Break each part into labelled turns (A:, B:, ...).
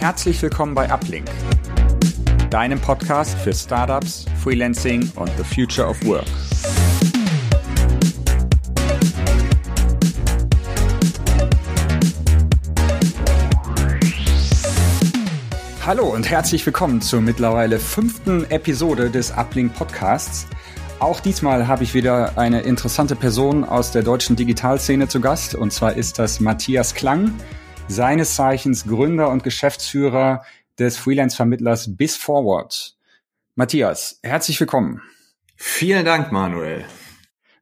A: Herzlich willkommen bei Uplink, deinem Podcast für Startups, Freelancing und the Future of Work. Hallo und herzlich willkommen zur mittlerweile fünften Episode des Uplink Podcasts. Auch diesmal habe ich wieder eine interessante Person aus der deutschen Digitalszene zu Gast und zwar ist das Matthias Klang seines Zeichens Gründer und Geschäftsführer des Freelance-Vermittlers BizForward. Matthias, herzlich willkommen.
B: Vielen Dank, Manuel.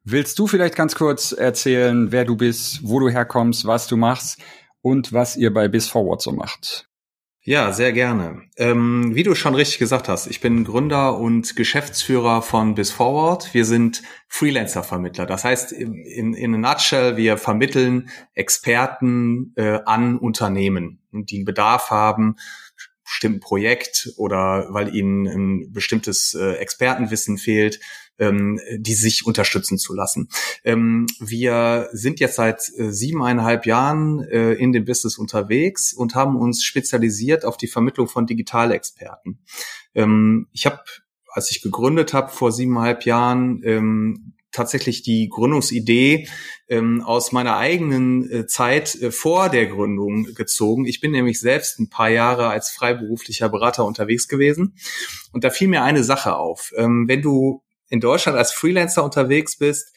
A: Willst du vielleicht ganz kurz erzählen, wer du bist, wo du herkommst, was du machst und was ihr bei BizForward so macht?
B: Ja, sehr gerne. Ähm, wie du schon richtig gesagt hast, ich bin Gründer und Geschäftsführer von BizForward. Wir sind Freelancer-Vermittler. Das heißt, in, in a nutshell, wir vermitteln Experten äh, an Unternehmen, die einen Bedarf haben, bestimmten Projekt oder weil ihnen ein bestimmtes äh, Expertenwissen fehlt, ähm, die sich unterstützen zu lassen. Ähm, wir sind jetzt seit äh, siebeneinhalb Jahren äh, in dem Business unterwegs und haben uns spezialisiert auf die Vermittlung von Digitalexperten. Ähm, ich habe, als ich gegründet habe vor siebeneinhalb Jahren, ähm, tatsächlich die Gründungsidee ähm, aus meiner eigenen äh, Zeit äh, vor der Gründung gezogen. Ich bin nämlich selbst ein paar Jahre als freiberuflicher Berater unterwegs gewesen und da fiel mir eine Sache auf. Ähm, wenn du in Deutschland als Freelancer unterwegs bist,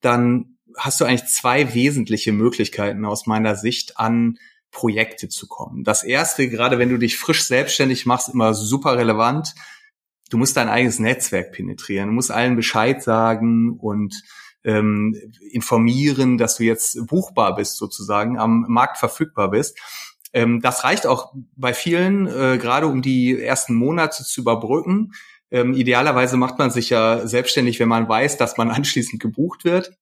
B: dann hast du eigentlich zwei wesentliche Möglichkeiten aus meiner Sicht an Projekte zu kommen. Das erste, gerade wenn du dich frisch selbstständig machst, immer super relevant. Du musst dein eigenes Netzwerk penetrieren, du musst allen Bescheid sagen und ähm, informieren, dass du jetzt buchbar bist sozusagen, am Markt verfügbar bist. Ähm, das reicht auch bei vielen, äh, gerade um die ersten Monate zu überbrücken. Ähm, idealerweise macht man sich ja selbstständig, wenn man weiß, dass man anschließend gebucht wird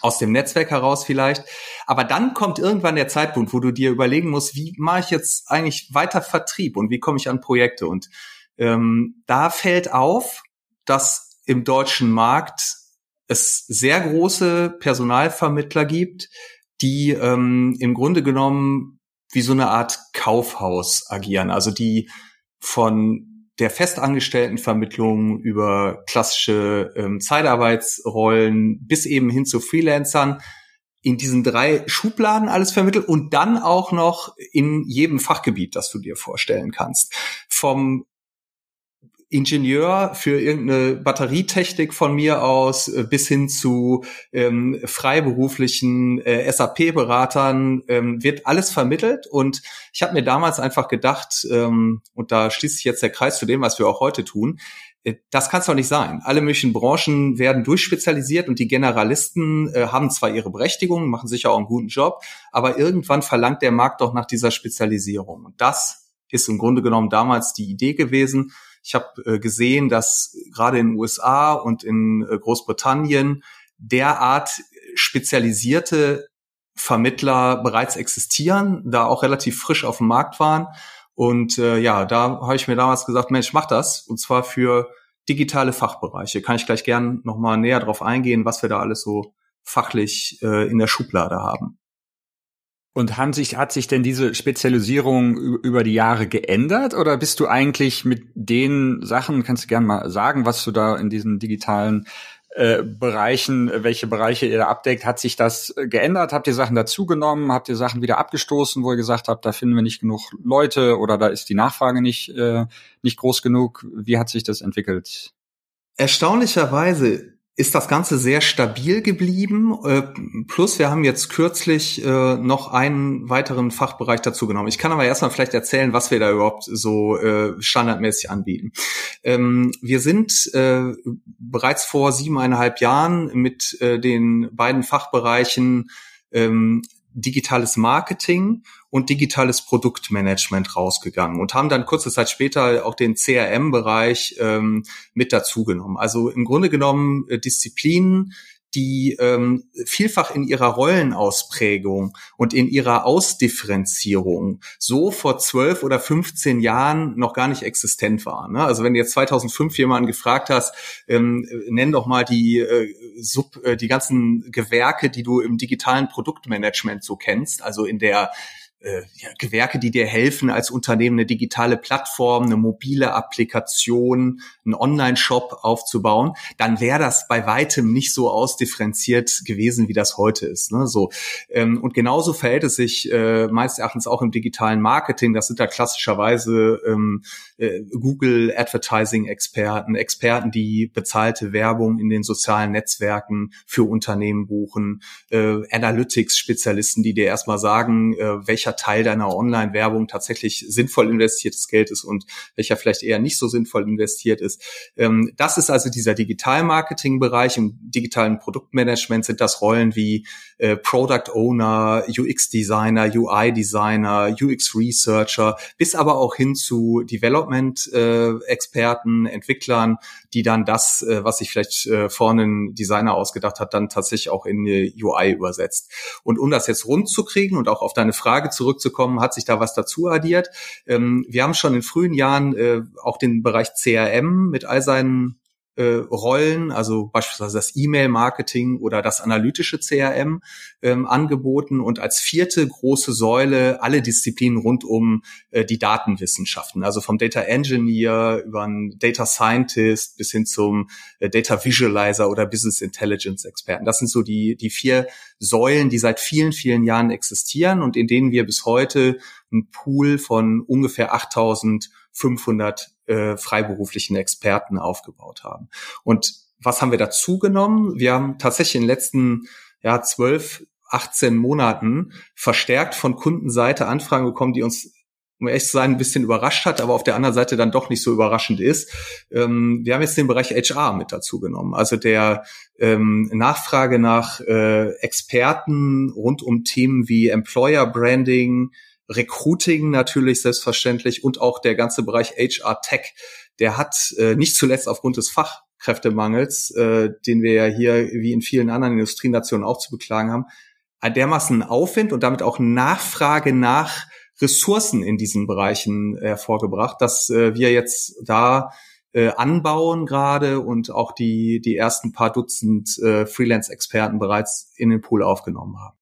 B: aus dem Netzwerk heraus vielleicht. Aber dann kommt irgendwann der Zeitpunkt, wo du dir überlegen musst, wie mache ich jetzt eigentlich weiter Vertrieb und wie komme ich an Projekte? Und ähm, da fällt auf, dass im deutschen Markt es sehr große Personalvermittler gibt, die ähm, im Grunde genommen wie so eine Art Kaufhaus agieren. Also die von der Festangestelltenvermittlung über klassische ähm, Zeitarbeitsrollen bis eben hin zu Freelancern in diesen drei Schubladen alles vermittelt und dann auch noch in jedem Fachgebiet, das du dir vorstellen kannst. Vom Ingenieur für irgendeine Batterietechnik von mir aus äh, bis hin zu ähm, freiberuflichen äh, SAP-Beratern ähm, wird alles vermittelt. Und ich habe mir damals einfach gedacht, ähm, und da schließt sich jetzt der Kreis zu dem, was wir auch heute tun, äh, das kann es doch nicht sein. Alle möglichen Branchen werden durchspezialisiert und die Generalisten äh, haben zwar ihre Berechtigung, machen sicher auch einen guten Job, aber irgendwann verlangt der Markt doch nach dieser Spezialisierung. Und das ist im Grunde genommen damals die Idee gewesen. Ich habe äh, gesehen, dass gerade in den USA und in äh, Großbritannien derart spezialisierte Vermittler bereits existieren, da auch relativ frisch auf dem Markt waren. Und äh, ja, da habe ich mir damals gesagt, Mensch, mach das. Und zwar für digitale Fachbereiche. Kann ich gleich gern nochmal näher drauf eingehen, was wir da alles so fachlich äh, in der Schublade haben.
A: Und haben sich, hat sich denn diese Spezialisierung über die Jahre geändert oder bist du eigentlich mit den Sachen, kannst du gerne mal sagen, was du da in diesen digitalen äh, Bereichen, welche Bereiche ihr da abdeckt, hat sich das geändert? Habt ihr Sachen dazugenommen? Habt ihr Sachen wieder abgestoßen, wo ihr gesagt habt, da finden wir nicht genug Leute oder da ist die Nachfrage nicht, äh, nicht groß genug? Wie hat sich das entwickelt?
B: Erstaunlicherweise ist das Ganze sehr stabil geblieben. Äh, plus wir haben jetzt kürzlich äh, noch einen weiteren Fachbereich dazu genommen. Ich kann aber erstmal vielleicht erzählen, was wir da überhaupt so äh, standardmäßig anbieten. Ähm, wir sind bereits vor siebeneinhalb Jahren mit den beiden Fachbereichen ähm, digitales Marketing und digitales Produktmanagement rausgegangen und haben dann kurze Zeit später auch den CRM-Bereich ähm, mit dazugenommen. Also im Grunde genommen äh, Disziplinen, die ähm, vielfach in ihrer Rollenausprägung und in ihrer Ausdifferenzierung so vor zwölf oder 15 Jahren noch gar nicht existent waren. Ne? Also wenn du jetzt 2005 jemanden gefragt hast, ähm, nenn doch mal die, äh, Sub, äh, die ganzen Gewerke, die du im digitalen Produktmanagement so kennst, also in der äh, ja, Gewerke, die dir helfen, als Unternehmen eine digitale Plattform, eine mobile Applikation, einen Online-Shop aufzubauen, dann wäre das bei weitem nicht so ausdifferenziert gewesen, wie das heute ist. Ne? So ähm, und genauso verhält es sich äh, meines Erachtens auch im digitalen Marketing. Das sind da klassischerweise ähm, äh, Google Advertising Experten, die bezahlte Werbung in den sozialen Netzwerken für Unternehmen buchen, äh, Analytics Spezialisten, die dir erstmal sagen, äh, welcher Teil deiner Online-Werbung tatsächlich sinnvoll investiertes Geld ist und welcher vielleicht eher nicht so sinnvoll investiert ist. Ähm, das ist also dieser Digital-Marketing-Bereich. Im digitalen Produktmanagement sind das Rollen wie äh, Product Owner, UX-Designer, UI-Designer, UX-Researcher, bis aber auch hin zu Development-Experten, äh, Entwicklern, die dann das, äh, was sich vielleicht äh, vorne ein Designer ausgedacht hat, dann tatsächlich auch in eine UI übersetzt. Und um das jetzt rund zu kriegen und auch auf deine Frage zurückzukommen, hat sich da was dazu addiert. Ähm, wir haben schon in frühen Jahren äh, auch den Bereich CRM mit all seinen äh, Rollen, also beispielsweise das E-Mail-Marketing oder das analytische CRM ähm, angeboten und als vierte große Säule alle Disziplinen rund um äh, die Datenwissenschaften, also vom Data Engineer über einen Data Scientist bis hin zum äh, Data Visualizer oder Business Intelligence Experten. Das sind so die, die vier Säulen, die seit vielen, vielen Jahren existieren und in denen wir bis heute einen Pool von ungefähr 8500 äh, freiberuflichen Experten aufgebaut haben. Und was haben wir dazu genommen? Wir haben tatsächlich in den letzten ja, 12, 18 Monaten verstärkt von Kundenseite Anfragen bekommen, die uns um ehrlich zu sein, ein bisschen überrascht hat, aber auf der anderen Seite dann doch nicht so überraschend ist. Ähm, wir haben jetzt den Bereich HR mit dazu genommen. Also der ähm, Nachfrage nach äh, Experten rund um Themen wie Employer Branding, Recruiting natürlich selbstverständlich und auch der ganze Bereich HR Tech, der hat äh, nicht zuletzt aufgrund des Fachkräftemangels, äh, den wir ja hier wie in vielen anderen Industrienationen auch zu beklagen haben, dermaßen Aufwind und damit auch Nachfrage nach Ressourcen in diesen Bereichen hervorgebracht, dass äh, wir jetzt da äh, anbauen gerade und auch die, die ersten paar Dutzend äh, Freelance-Experten bereits in den Pool aufgenommen haben.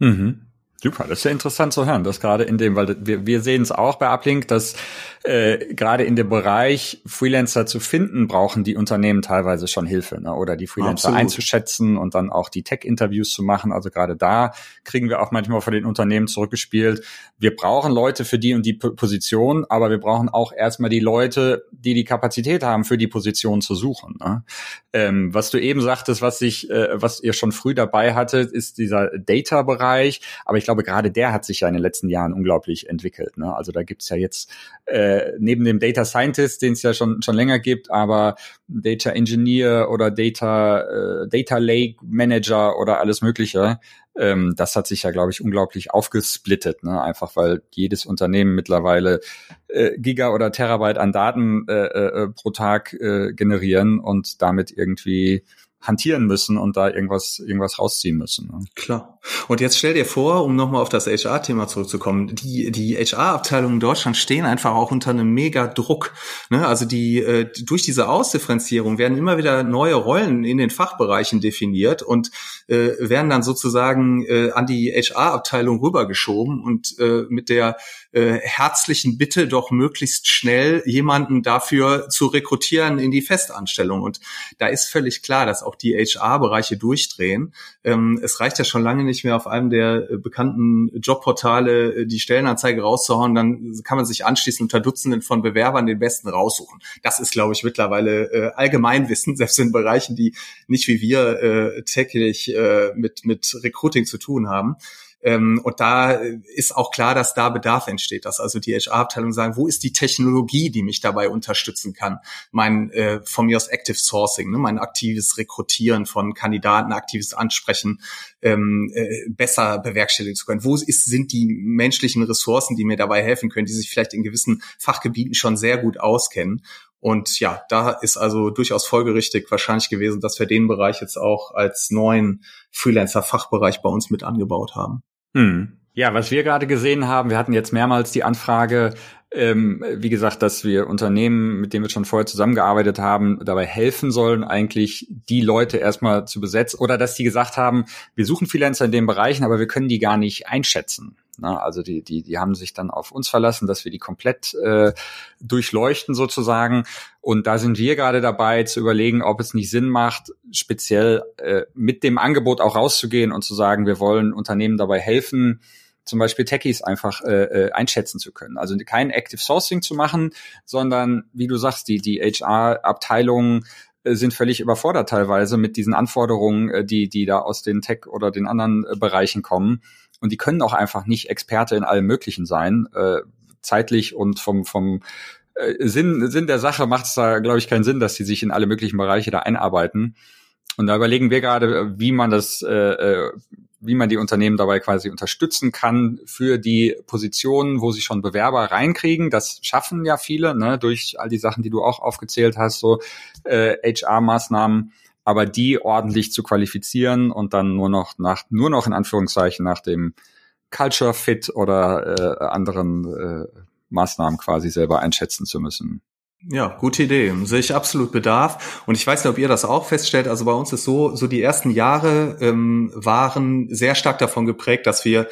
A: Mhm. Super, das ist ja interessant zu hören, dass gerade in dem, weil wir, wir sehen es auch bei Uplink, dass äh, gerade in dem Bereich Freelancer zu finden, brauchen die Unternehmen teilweise schon Hilfe ne? oder die Freelancer Absolut. einzuschätzen und dann auch die Tech-Interviews zu machen. Also gerade da kriegen wir auch manchmal von den Unternehmen zurückgespielt. Wir brauchen Leute für die und die Position, aber wir brauchen auch erstmal die Leute, die die Kapazität haben, für die Position zu suchen. Ne? Ähm, was du eben sagtest, was sich, äh, was ihr schon früh dabei hattet, ist dieser Data-Bereich. Aber ich glaube, gerade der hat sich ja in den letzten Jahren unglaublich entwickelt. Ne? Also da gibt's ja jetzt äh, neben dem Data Scientist, den es ja schon schon länger gibt, aber Data Engineer oder Data äh, Data Lake Manager oder alles Mögliche. Ähm, das hat sich ja, glaube ich, unglaublich aufgesplittet. Ne? Einfach weil jedes Unternehmen mittlerweile äh, Giga oder Terabyte an Daten äh, äh, pro Tag äh, generieren und damit irgendwie hantieren müssen und da irgendwas, irgendwas rausziehen müssen. Ne?
B: Klar. Und jetzt stell dir vor, um nochmal auf das HR-Thema zurückzukommen, die, die HR-Abteilungen in Deutschland stehen einfach auch unter einem mega Druck. Ne? Also die, äh, durch diese Ausdifferenzierung werden immer wieder neue Rollen in den Fachbereichen definiert und äh, werden dann sozusagen äh, an die HR-Abteilung rübergeschoben und äh, mit der äh, herzlichen Bitte, doch möglichst schnell jemanden dafür zu rekrutieren in die Festanstellung. Und da ist völlig klar, dass auch die HR-Bereiche durchdrehen. Ähm, es reicht ja schon lange nicht mehr auf einem der äh, bekannten Jobportale äh, die Stellenanzeige rauszuhauen, dann kann man sich anschließend unter Dutzenden von Bewerbern den besten raussuchen. Das ist, glaube ich, mittlerweile äh, Allgemeinwissen, selbst in Bereichen, die nicht wie wir äh, täglich äh, mit, mit Recruiting zu tun haben. Ähm, und da ist auch klar, dass da Bedarf entsteht, dass also die HR-Abteilung sagen, wo ist die Technologie, die mich dabei unterstützen kann? Mein äh, von mir aus Active Sourcing, ne, mein aktives Rekrutieren von Kandidaten, aktives Ansprechen ähm, äh, besser bewerkstelligen zu können. Wo ist, sind die menschlichen Ressourcen, die mir dabei helfen können, die sich vielleicht in gewissen Fachgebieten schon sehr gut auskennen? Und ja, da ist also durchaus folgerichtig wahrscheinlich gewesen, dass wir den Bereich jetzt auch als neuen Freelancer-Fachbereich bei uns mit angebaut haben.
A: Hm. Ja, was wir gerade gesehen haben, wir hatten jetzt mehrmals die Anfrage, ähm, wie gesagt, dass wir Unternehmen, mit denen wir schon vorher zusammengearbeitet haben, dabei helfen sollen, eigentlich die Leute erstmal zu besetzen oder dass die gesagt haben, wir suchen Freelancer in den Bereichen, aber wir können die gar nicht einschätzen. Ne? Also die, die, die haben sich dann auf uns verlassen, dass wir die komplett äh, durchleuchten sozusagen. Und da sind wir gerade dabei zu überlegen, ob es nicht Sinn macht, speziell äh, mit dem Angebot auch rauszugehen und zu sagen, wir wollen Unternehmen dabei helfen, zum Beispiel Techies einfach äh, äh einschätzen zu können. Also kein Active Sourcing zu machen, sondern wie du sagst, die, die HR-Abteilungen äh, sind völlig überfordert teilweise mit diesen Anforderungen, äh, die, die da aus den Tech oder den anderen Bereichen kommen. Und die können auch einfach nicht Experte in allem Möglichen sein. Äh, zeitlich und vom, vom äh, Sinn, Sinn der Sache macht es da, glaube ich, keinen Sinn, dass sie sich in alle möglichen Bereiche da einarbeiten. Und da überlegen wir gerade, wie man das äh, wie man die Unternehmen dabei quasi unterstützen kann für die Positionen, wo sie schon Bewerber reinkriegen. Das schaffen ja viele, ne, durch all die Sachen, die du auch aufgezählt hast, so äh, HR-Maßnahmen, aber die ordentlich zu qualifizieren und dann nur noch nach, nur noch in Anführungszeichen nach dem Culture Fit oder äh, anderen äh, Maßnahmen quasi selber einschätzen zu müssen.
B: Ja, gute Idee. Sehe ich absolut Bedarf. Und ich weiß nicht, ob ihr das auch feststellt. Also bei uns ist so, so die ersten Jahre ähm, waren sehr stark davon geprägt, dass wir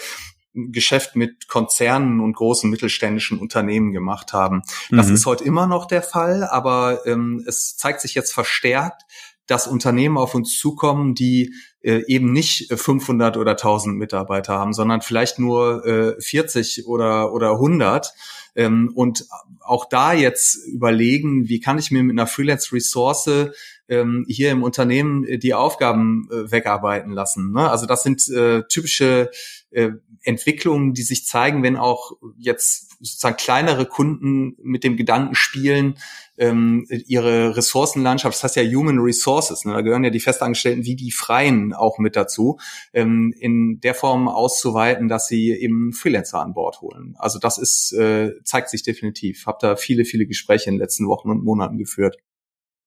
B: Geschäft mit Konzernen und großen mittelständischen Unternehmen gemacht haben. Das mhm. ist heute immer noch der Fall, aber ähm, es zeigt sich jetzt verstärkt, dass Unternehmen auf uns zukommen, die äh, eben nicht 500 oder 1000 Mitarbeiter haben, sondern vielleicht nur äh, 40 oder, oder 100 ähm, und auch da jetzt überlegen, wie kann ich mir mit einer Freelance-Ressource ähm, hier im Unternehmen äh, die Aufgaben äh, wegarbeiten lassen. Ne? Also das sind äh, typische äh, Entwicklungen, die sich zeigen, wenn auch jetzt sozusagen kleinere Kunden mit dem Gedanken spielen, ähm, ihre Ressourcenlandschaft, das heißt ja Human Resources, ne, da gehören ja die Festangestellten wie die Freien auch mit dazu, ähm, in der Form auszuweiten, dass sie eben Freelancer an Bord holen. Also das ist, äh, zeigt sich definitiv. Hab da viele, viele Gespräche in den letzten Wochen und Monaten geführt.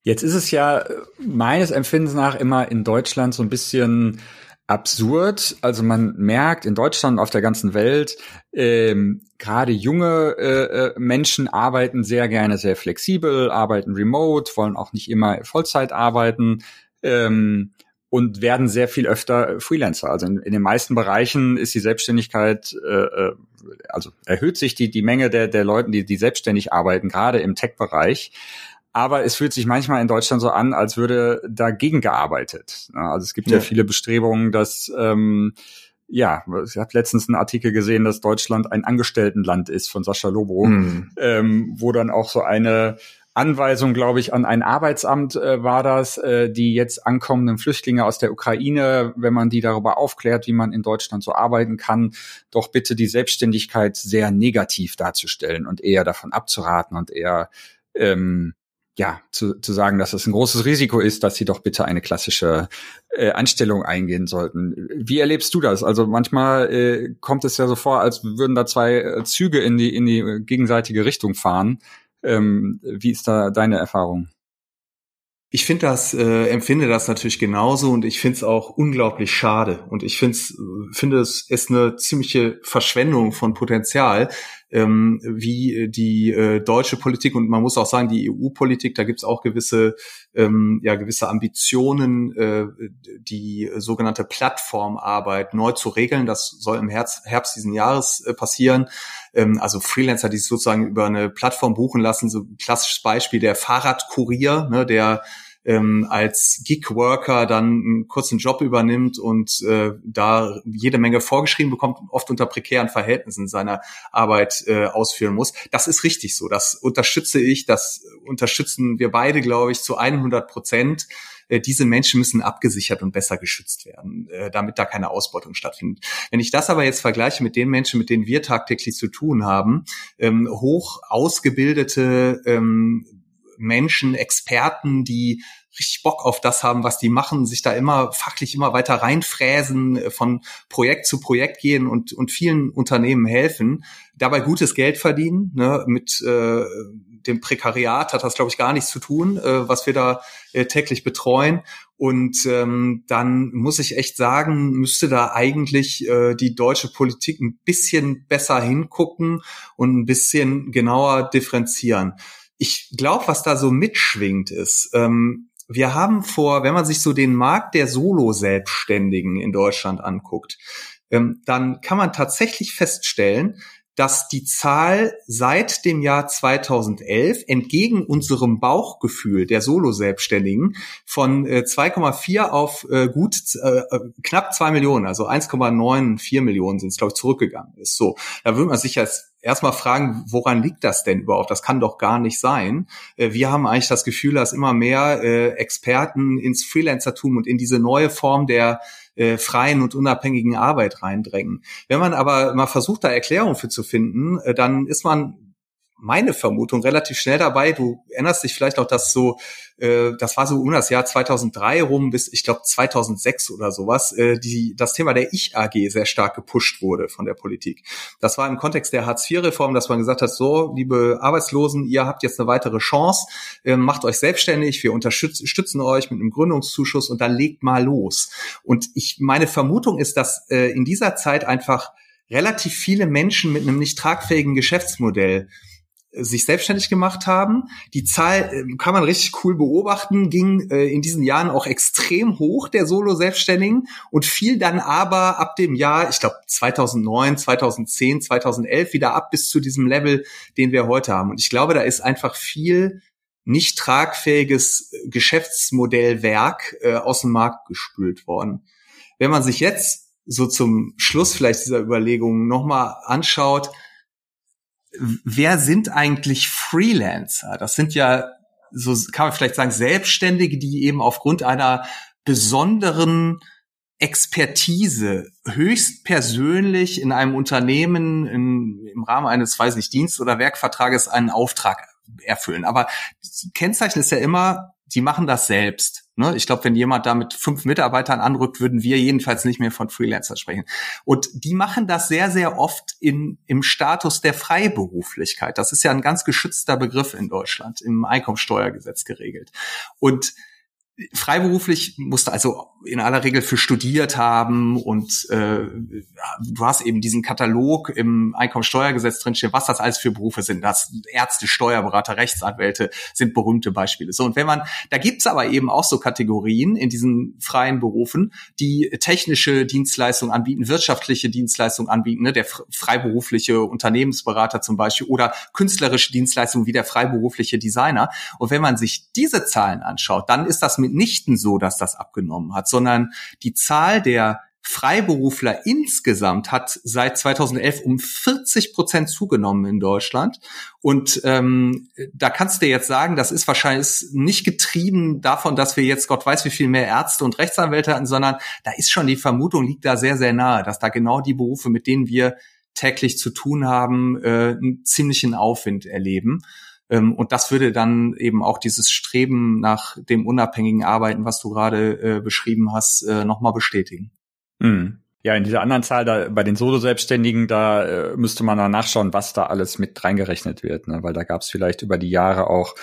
A: Jetzt ist es ja meines Empfindens nach immer in Deutschland so ein bisschen absurd. Also man merkt in Deutschland und auf der ganzen Welt, ähm, gerade junge äh, äh, Menschen arbeiten sehr gerne sehr flexibel, arbeiten remote, wollen auch nicht immer Vollzeit arbeiten ähm, und werden sehr viel öfter Freelancer. Also in, in den meisten Bereichen ist die Selbstständigkeit, äh, äh also erhöht sich die, die Menge der, der Leuten, die, die selbstständig arbeiten, gerade im Tech-Bereich aber es fühlt sich manchmal in Deutschland so an, als würde dagegen gearbeitet. Also es gibt ja, ja viele Bestrebungen, dass ähm, ja, ich habe letztens einen Artikel gesehen, dass Deutschland ein Angestelltenland ist von Sascha Lobo, mhm. ähm, wo dann auch so eine Anweisung, glaube ich, an ein Arbeitsamt äh, war das, äh, die jetzt ankommenden Flüchtlinge aus der Ukraine, wenn man die darüber aufklärt, wie man in Deutschland so arbeiten kann, doch bitte die Selbstständigkeit sehr negativ darzustellen und eher davon abzuraten und eher ähm, ja, zu, zu sagen, dass es ein großes Risiko ist, dass sie doch bitte eine klassische äh, Anstellung eingehen sollten. Wie erlebst du das? Also manchmal äh, kommt es ja so vor, als würden da zwei äh, Züge in die in die gegenseitige Richtung fahren. Ähm, wie ist da deine Erfahrung?
B: Ich finde das, äh, empfinde das natürlich genauso und ich finde es auch unglaublich schade. Und ich finde finde es ist eine ziemliche Verschwendung von Potenzial, ähm, wie die äh, deutsche Politik und man muss auch sagen, die EU-Politik, da gibt es auch gewisse, ähm, ja, gewisse Ambitionen, äh, die sogenannte Plattformarbeit neu zu regeln. Das soll im Herbst, Herbst diesen Jahres äh, passieren. Ähm, also Freelancer, die sich sozusagen über eine Plattform buchen lassen, so ein klassisches Beispiel der Fahrradkurier, ne, der ähm, als Gig-Worker dann einen kurzen Job übernimmt und äh, da jede Menge vorgeschrieben bekommt, oft unter prekären Verhältnissen seiner Arbeit äh, ausführen muss. Das ist richtig so. Das unterstütze ich, das unterstützen wir beide, glaube ich, zu 100 Prozent äh, diese Menschen müssen abgesichert und besser geschützt werden, äh, damit da keine Ausbeutung stattfindet. Wenn ich das aber jetzt vergleiche mit den Menschen, mit denen wir tagtäglich zu tun haben, ähm, hoch ausgebildete ähm, Menschen, Experten, die richtig Bock auf das haben, was die machen, sich da immer fachlich immer weiter reinfräsen, äh, von Projekt zu Projekt gehen und, und vielen Unternehmen helfen, dabei gutes Geld verdienen. Ne? Mit äh, dem Prekariat hat das, glaube ich, gar nichts zu tun, äh, was wir da äh, täglich betreuen. Und ähm, dann muss ich echt sagen, müsste da eigentlich äh, die deutsche Politik ein bisschen besser hingucken und ein bisschen genauer differenzieren ich glaube, was da so mitschwingt ist, ähm, wir haben vor, wenn man sich so den Markt der Solo-Selbstständigen in Deutschland anguckt, ähm, dann kann man tatsächlich feststellen, dass die Zahl seit dem Jahr 2011 entgegen unserem Bauchgefühl der Solo-Selbstständigen von äh, 2,4 auf äh, gut äh, knapp zwei Millionen, also 1,94 Millionen sind es, glaube ich, zurückgegangen ist. So, da würde man sich jetzt erstmal fragen, woran liegt das denn überhaupt? Das kann doch gar nicht sein. Äh, wir haben eigentlich das Gefühl, dass immer mehr äh, Experten ins Freelancertum und in diese neue Form der äh, freien und unabhängigen Arbeit reindrängen. Wenn man aber mal versucht, da Erklärungen für zu finden, dann ist man meine Vermutung relativ schnell dabei. Du erinnerst dich vielleicht auch, dass so, äh, das war so um das Jahr 2003 rum bis, ich glaube, 2006 oder sowas, äh, die, das Thema der Ich-AG sehr stark gepusht wurde von der Politik. Das war im Kontext der Hartz-IV-Reform, dass man gesagt hat, so, liebe Arbeitslosen, ihr habt jetzt eine weitere Chance, äh, macht euch selbstständig, wir unterstützen euch mit einem Gründungszuschuss und dann legt mal los. Und ich, meine Vermutung ist, dass äh, in dieser Zeit einfach relativ viele Menschen mit einem nicht tragfähigen Geschäftsmodell sich selbstständig gemacht haben. Die Zahl äh, kann man richtig cool beobachten, ging äh, in diesen Jahren auch extrem hoch der Solo-Selbstständigen und fiel dann aber ab dem Jahr, ich glaube 2009, 2010, 2011 wieder ab bis zu diesem Level, den wir heute haben. Und ich glaube, da ist einfach viel nicht tragfähiges Geschäftsmodellwerk äh, aus dem Markt gespült worden. Wenn man sich jetzt so zum Schluss vielleicht dieser Überlegungen nochmal anschaut, wer sind eigentlich Freelancer? Das sind ja, so kann man vielleicht sagen, Selbstständige, die eben aufgrund einer besonderen Expertise höchst persönlich in einem Unternehmen in, im Rahmen eines, weiß nicht, Dienst- oder Werkvertrages einen Auftrag erfüllen. Aber Kennzeichen ist ja immer, die machen das selbst. Ne? Ich glaube, wenn jemand da mit fünf Mitarbeitern anrückt, würden wir jedenfalls nicht mehr von Freelancer sprechen. Und die machen das sehr, sehr oft in, im Status der Freiberuflichkeit. Das ist ja ein ganz geschützter Begriff in Deutschland, im Einkommensteuergesetz geregelt. Und freiberuflich musst du also in aller Regel für studiert haben und äh, du hast eben diesen Katalog im Einkommensteuergesetz drinstehen, was das alles für Berufe sind. Das Ärzte, Steuerberater, Rechtsanwälte sind berühmte Beispiele. So und wenn man, da gibt's aber eben auch so Kategorien in diesen freien Berufen, die technische Dienstleistungen anbieten, wirtschaftliche Dienstleistungen anbieten, ne, der freiberufliche Unternehmensberater zum Beispiel oder künstlerische Dienstleistungen wie der freiberufliche Designer. Und wenn man sich diese Zahlen anschaut, dann ist das mitnichten so, dass das abgenommen hat sondern die Zahl der Freiberufler insgesamt hat seit 2011 um 40 Prozent zugenommen in Deutschland. Und ähm, da kannst du jetzt sagen, das ist wahrscheinlich nicht getrieben davon, dass wir jetzt Gott weiß, wie viel mehr Ärzte und Rechtsanwälte hatten, sondern da ist schon die Vermutung, liegt da sehr, sehr nahe, dass da genau die Berufe, mit denen wir täglich zu tun haben, äh, einen ziemlichen Aufwind erleben. Ähm, und das würde dann eben auch dieses Streben nach dem unabhängigen Arbeiten, was du gerade äh, beschrieben hast, äh, nochmal bestätigen.
A: Mhm. Ja, in dieser anderen Zahl, da bei den Solo-Selbstständigen, da äh, müsste man dann nachschauen, was da alles mit reingerechnet wird, ne? weil da gab es vielleicht über die Jahre auch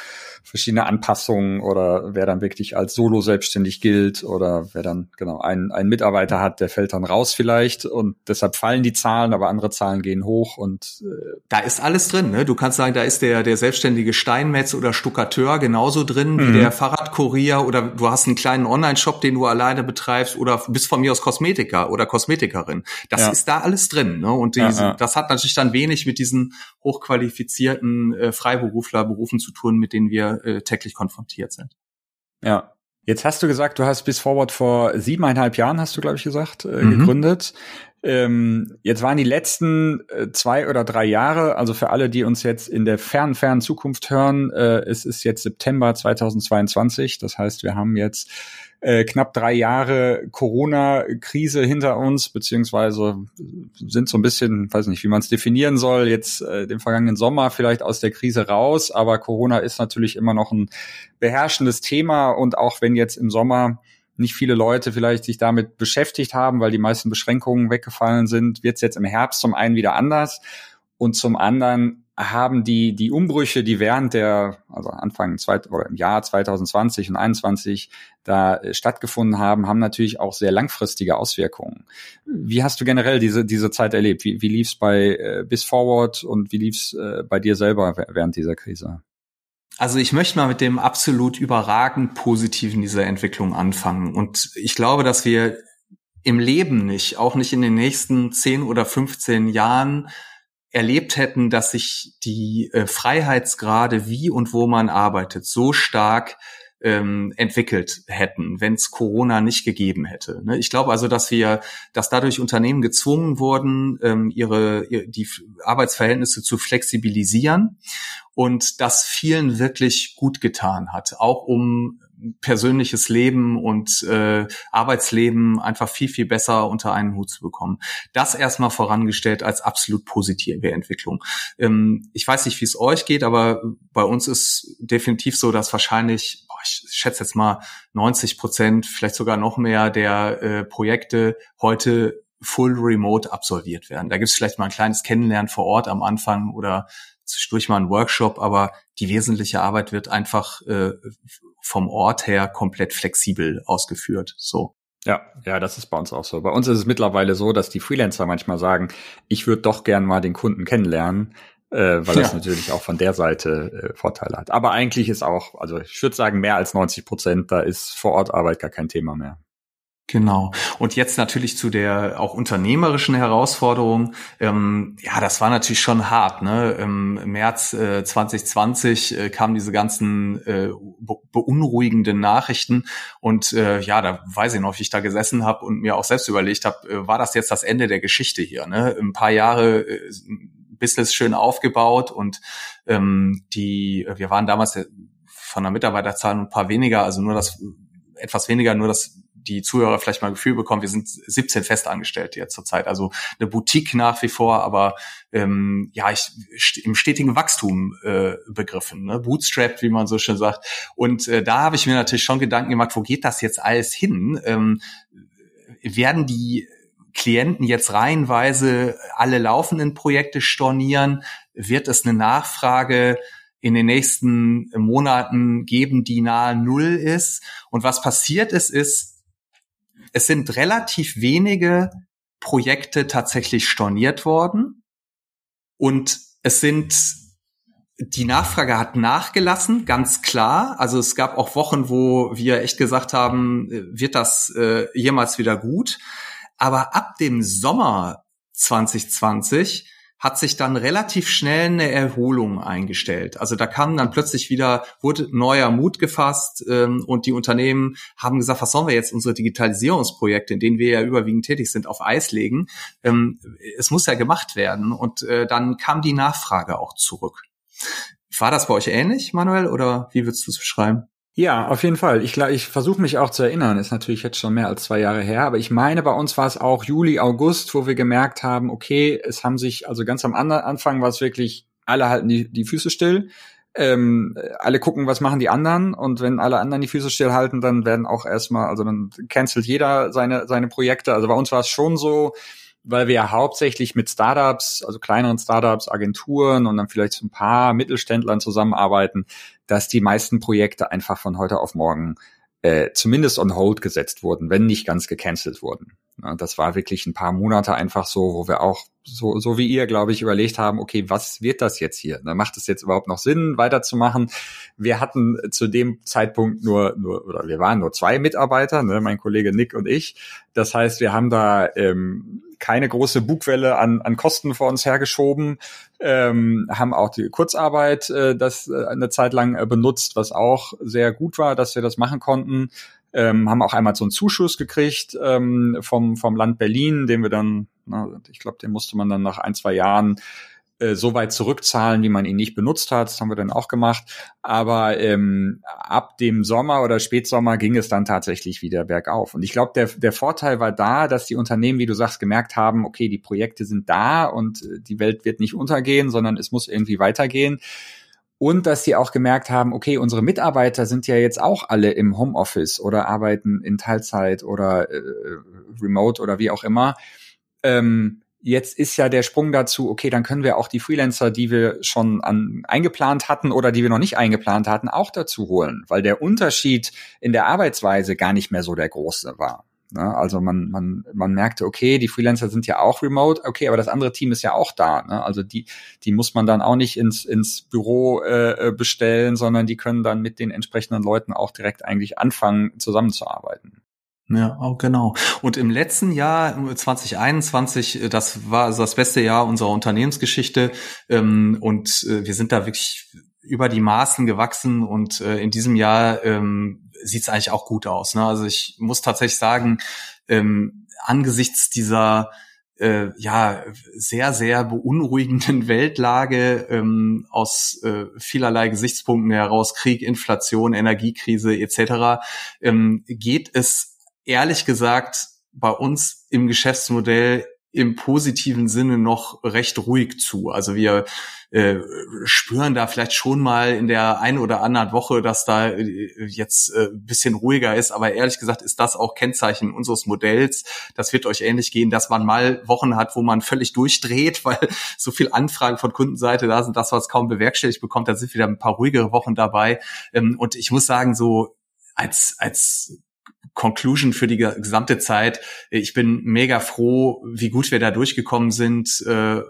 A: verschiedene Anpassungen oder wer dann wirklich als Solo selbstständig gilt oder wer dann genau einen, einen Mitarbeiter hat, der fällt dann raus vielleicht und deshalb fallen die Zahlen, aber andere Zahlen gehen hoch und
B: äh da ist alles drin. Ne? Du kannst sagen, da ist der der selbstständige Steinmetz oder Stuckateur genauso drin mhm. wie der Fahrradkurier oder du hast einen kleinen Online-Shop, den du alleine betreibst oder bist von mir aus Kosmetiker oder Kosmetikerin. Das ja. ist da alles drin. Ne? Und diese, ja, ja. das hat natürlich dann wenig mit diesen hochqualifizierten äh, Freiberuflerberufen zu tun, mit denen wir äh, täglich konfrontiert sind.
A: Ja. Jetzt hast du gesagt, du hast bis Forward vor siebeneinhalb Jahren, hast du, glaube ich, gesagt, äh, mhm. gegründet. Ähm, jetzt waren die letzten äh, zwei oder drei Jahre, also für alle, die uns jetzt in der fernen, fernen Zukunft hören, äh, es ist jetzt September 2022. Das heißt, wir haben jetzt äh, knapp drei Jahre Corona-Krise hinter uns, beziehungsweise sind so ein bisschen, weiß nicht, wie man es definieren soll, jetzt äh, den vergangenen Sommer vielleicht aus der Krise raus, aber Corona ist natürlich immer noch ein beherrschendes Thema. Und auch wenn jetzt im Sommer nicht viele Leute vielleicht sich damit beschäftigt haben, weil die meisten Beschränkungen weggefallen sind, wird es jetzt im Herbst zum einen wieder anders. Und zum anderen haben die, die Umbrüche, die während der, also Anfang zwei, oder im Jahr 2020 und 2021 da äh, stattgefunden haben, haben natürlich auch sehr langfristige Auswirkungen. Wie hast du generell diese, diese Zeit erlebt? Wie, wie lief's bei äh, Bis Forward und wie lief's äh, bei dir selber während dieser Krise?
B: Also ich möchte mal mit dem absolut überragend positiven dieser Entwicklung anfangen. Und ich glaube, dass wir im Leben nicht, auch nicht in den nächsten 10 oder 15 Jahren erlebt hätten, dass sich die äh, Freiheitsgrade, wie und wo man arbeitet, so stark ähm, entwickelt hätten, wenn es Corona nicht gegeben hätte. Ne? Ich glaube also, dass wir, dass dadurch Unternehmen gezwungen wurden, ähm, ihre, ihre die Arbeitsverhältnisse zu flexibilisieren und das vielen wirklich gut getan hat, auch um persönliches Leben und äh, Arbeitsleben einfach viel, viel besser unter einen Hut zu bekommen. Das erstmal vorangestellt als absolut positive Entwicklung. Ähm, ich weiß nicht, wie es euch geht, aber bei uns ist definitiv so, dass wahrscheinlich, boah, ich schätze jetzt mal 90 Prozent, vielleicht sogar noch mehr der äh, Projekte heute full remote absolviert werden. Da gibt es vielleicht mal ein kleines Kennenlernen vor Ort am Anfang oder zwischendurch mal einen Workshop, aber die wesentliche Arbeit wird einfach äh, vom Ort her komplett flexibel ausgeführt. So.
A: Ja, ja, das ist bei uns auch so. Bei uns ist es mittlerweile so, dass die Freelancer manchmal sagen, ich würde doch gern mal den Kunden kennenlernen, äh, weil ja. das natürlich auch von der Seite äh, Vorteile hat. Aber eigentlich ist auch, also ich würde sagen, mehr als 90 Prozent, da ist vor Ort Arbeit gar kein Thema mehr.
B: Genau. Und jetzt natürlich zu der auch unternehmerischen Herausforderung. Ähm, ja, das war natürlich schon hart. Ne? Im März äh, 2020 äh, kamen diese ganzen äh, beunruhigenden Nachrichten. Und äh, ja, da weiß ich noch, wie ich da gesessen habe und mir auch selbst überlegt habe, äh, war das jetzt das Ende der Geschichte hier? Ne? Ein paar Jahre äh, Business schön aufgebaut und ähm, die, wir waren damals von der Mitarbeiterzahl ein paar weniger, also nur das etwas weniger, nur das die Zuhörer vielleicht mal ein Gefühl bekommen, wir sind 17 Festangestellte jetzt zurzeit, also eine Boutique nach wie vor, aber ähm, ja, ich im stetigen Wachstum äh, begriffen, ne? bootstrapped, wie man so schön sagt. Und äh, da habe ich mir natürlich schon Gedanken gemacht, wo geht das jetzt alles hin? Ähm, werden die Klienten jetzt reihenweise alle laufenden Projekte stornieren? Wird es eine Nachfrage in den nächsten Monaten geben, die nahe Null ist? Und was passiert ist, ist, es sind relativ wenige Projekte tatsächlich storniert worden und es sind die Nachfrage hat nachgelassen, ganz klar. Also es gab auch Wochen, wo wir echt gesagt haben, wird das äh, jemals wieder gut. Aber ab dem Sommer 2020 hat sich dann relativ schnell eine Erholung eingestellt. Also da kam dann plötzlich wieder, wurde neuer Mut gefasst ähm, und die Unternehmen haben gesagt, was sollen wir jetzt unsere Digitalisierungsprojekte, in denen wir ja überwiegend tätig sind, auf Eis legen? Ähm, es muss ja gemacht werden und äh, dann kam die Nachfrage auch zurück. War das bei euch ähnlich, Manuel, oder wie würdest du es beschreiben?
A: Ja, auf jeden Fall. Ich, ich versuche mich auch zu erinnern, ist natürlich jetzt schon mehr als zwei Jahre her, aber ich meine, bei uns war es auch Juli, August, wo wir gemerkt haben, okay, es haben sich, also ganz am Anfang war es wirklich, alle halten die, die Füße still, ähm, alle gucken, was machen die anderen. Und wenn alle anderen die Füße still halten, dann werden auch erstmal, also dann cancelt jeder seine, seine Projekte. Also bei uns war es schon so, weil wir ja hauptsächlich mit Startups, also kleineren Startups, Agenturen und dann vielleicht so ein paar Mittelständlern zusammenarbeiten, dass die meisten Projekte einfach von heute auf morgen äh, zumindest on hold gesetzt wurden, wenn nicht ganz gecancelt wurden. Ja, das war wirklich ein paar Monate einfach so, wo wir auch so, so wie ihr, glaube ich, überlegt haben, okay, was wird das jetzt hier? Na, macht es jetzt überhaupt noch Sinn, weiterzumachen? Wir hatten zu dem Zeitpunkt nur, nur oder wir waren nur zwei Mitarbeiter, ne, mein Kollege Nick und ich. Das heißt, wir haben da ähm, keine große Bugwelle an, an Kosten vor uns hergeschoben, ähm, haben auch die Kurzarbeit äh, das äh, eine Zeit lang äh, benutzt, was auch sehr gut war, dass wir das machen konnten. Ähm, haben auch einmal so einen Zuschuss gekriegt ähm, vom, vom Land Berlin, den wir dann, na, ich glaube, den musste man dann nach ein, zwei Jahren äh, so weit zurückzahlen, wie man ihn nicht benutzt hat. Das haben wir dann auch gemacht. Aber ähm, ab dem Sommer oder Spätsommer ging es dann tatsächlich wieder bergauf. Und ich glaube, der, der Vorteil war da, dass die Unternehmen, wie du sagst, gemerkt haben, okay, die Projekte sind da und äh, die Welt wird nicht untergehen, sondern es muss irgendwie weitergehen. Und dass sie auch gemerkt haben, okay, unsere Mitarbeiter sind ja jetzt auch alle im Homeoffice oder arbeiten in Teilzeit oder äh, remote oder wie auch immer. Ähm, Jetzt ist ja der Sprung dazu, okay, dann können wir auch die Freelancer, die wir schon an, eingeplant hatten oder die wir noch nicht eingeplant hatten, auch dazu holen, weil der Unterschied in der Arbeitsweise gar nicht mehr so der große war. Ne? Also man, man, man merkte, okay, die Freelancer sind ja auch remote, okay, aber das andere Team ist ja auch da. Ne? Also die, die muss man dann auch nicht ins, ins Büro äh, bestellen, sondern die können dann mit den entsprechenden Leuten auch direkt eigentlich anfangen, zusammenzuarbeiten.
B: Ja, auch genau. Und im letzten Jahr, 2021, äh, das war also das beste Jahr unserer Unternehmensgeschichte. Ähm, und äh, wir sind da wirklich über die Maßen gewachsen und äh, in diesem Jahr ähm, sieht es eigentlich auch gut aus. Ne? Also ich muss tatsächlich sagen, ähm, angesichts dieser äh, ja sehr sehr beunruhigenden Weltlage ähm, aus äh, vielerlei Gesichtspunkten heraus Krieg, Inflation, Energiekrise etc. Ähm, geht es ehrlich gesagt bei uns im Geschäftsmodell im positiven Sinne noch recht ruhig zu. Also wir äh, spüren da vielleicht schon mal in der einen oder anderen Woche, dass da äh, jetzt äh, bisschen ruhiger ist. Aber ehrlich gesagt ist das auch Kennzeichen unseres Modells. Das wird euch ähnlich gehen, dass man mal Wochen hat, wo man völlig durchdreht, weil so viel Anfragen von Kundenseite da sind, dass man es kaum bewerkstelligt bekommt. Da sind wieder ein paar ruhigere Wochen dabei. Ähm, und ich muss sagen, so als, als Conclusion für die gesamte Zeit. Ich bin mega froh, wie gut wir da durchgekommen sind, äh,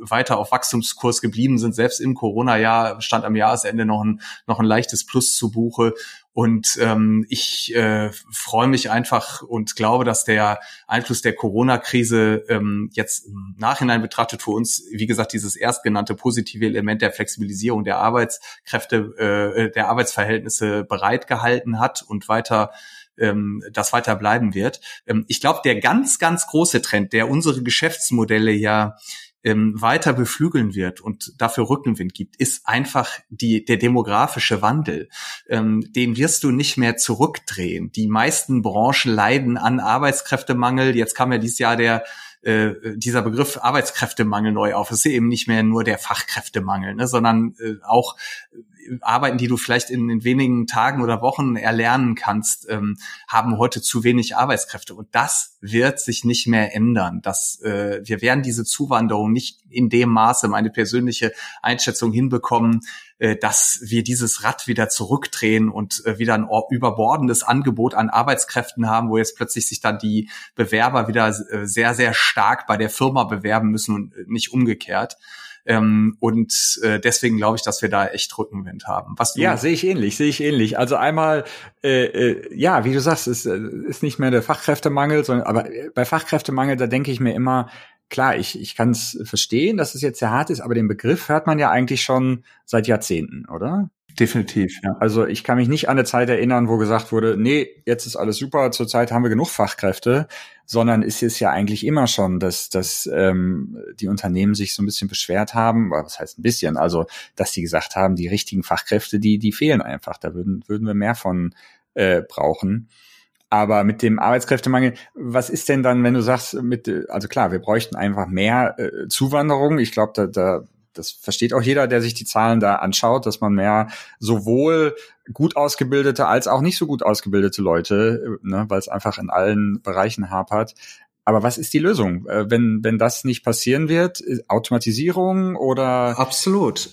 B: weiter auf Wachstumskurs geblieben sind. Selbst im Corona-Jahr stand am Jahresende noch ein, noch ein leichtes Plus zu Buche. Und ähm, ich äh, freue mich einfach und glaube, dass der Einfluss der Corona-Krise ähm, jetzt im Nachhinein betrachtet für uns, wie gesagt, dieses erstgenannte positive Element der Flexibilisierung der Arbeitskräfte, äh, der Arbeitsverhältnisse bereitgehalten hat und weiter ähm, das weiter bleiben wird. Ähm, ich glaube, der ganz, ganz große Trend, der unsere Geschäftsmodelle ja ähm, weiter beflügeln wird und dafür Rückenwind gibt, ist einfach die, der demografische Wandel. Ähm, den wirst du nicht mehr zurückdrehen. Die meisten Branchen leiden an Arbeitskräftemangel. Jetzt kam ja dieses Jahr der äh, dieser Begriff Arbeitskräftemangel neu auf. Es ist eben nicht mehr nur der Fachkräftemangel, ne, sondern äh, auch Arbeiten, die du vielleicht in, in wenigen Tagen oder Wochen erlernen kannst, ähm, haben heute zu wenig Arbeitskräfte. Und das wird sich nicht mehr ändern. Das, äh, wir werden diese Zuwanderung nicht in dem Maße, meine persönliche Einschätzung, hinbekommen, äh, dass wir dieses Rad wieder zurückdrehen und äh, wieder ein überbordendes Angebot an Arbeitskräften haben, wo jetzt plötzlich sich dann die Bewerber wieder äh, sehr, sehr stark bei der Firma bewerben müssen und nicht umgekehrt. Ähm, und äh, deswegen glaube ich, dass wir da echt Rückenwind haben.
A: Was ja, sehe ich ähnlich, sehe ich ähnlich. Also einmal, äh, äh, ja, wie du sagst, ist, äh, ist nicht mehr der Fachkräftemangel, sondern aber bei Fachkräftemangel, da denke ich mir immer, klar, ich, ich kann es verstehen, dass es jetzt sehr hart ist, aber den Begriff hört man ja eigentlich schon seit Jahrzehnten, oder?
B: Definitiv, ja.
A: Also ich kann mich nicht an eine Zeit erinnern, wo gesagt wurde, nee, jetzt ist alles super, zurzeit haben wir genug Fachkräfte, sondern es ist ja eigentlich immer schon, dass, dass ähm, die Unternehmen sich so ein bisschen beschwert haben, was heißt ein bisschen, also dass die gesagt haben, die richtigen Fachkräfte, die, die fehlen einfach, da würden, würden wir mehr von äh, brauchen. Aber mit dem Arbeitskräftemangel, was ist denn dann, wenn du sagst, mit, also klar, wir bräuchten einfach mehr äh, Zuwanderung. Ich glaube, da, da das versteht auch jeder, der sich die Zahlen da anschaut, dass man mehr sowohl gut ausgebildete als auch nicht so gut ausgebildete Leute, ne, weil es einfach in allen Bereichen hapert. Aber was ist die Lösung, äh, wenn wenn das nicht passieren wird? Automatisierung oder?
B: Absolut.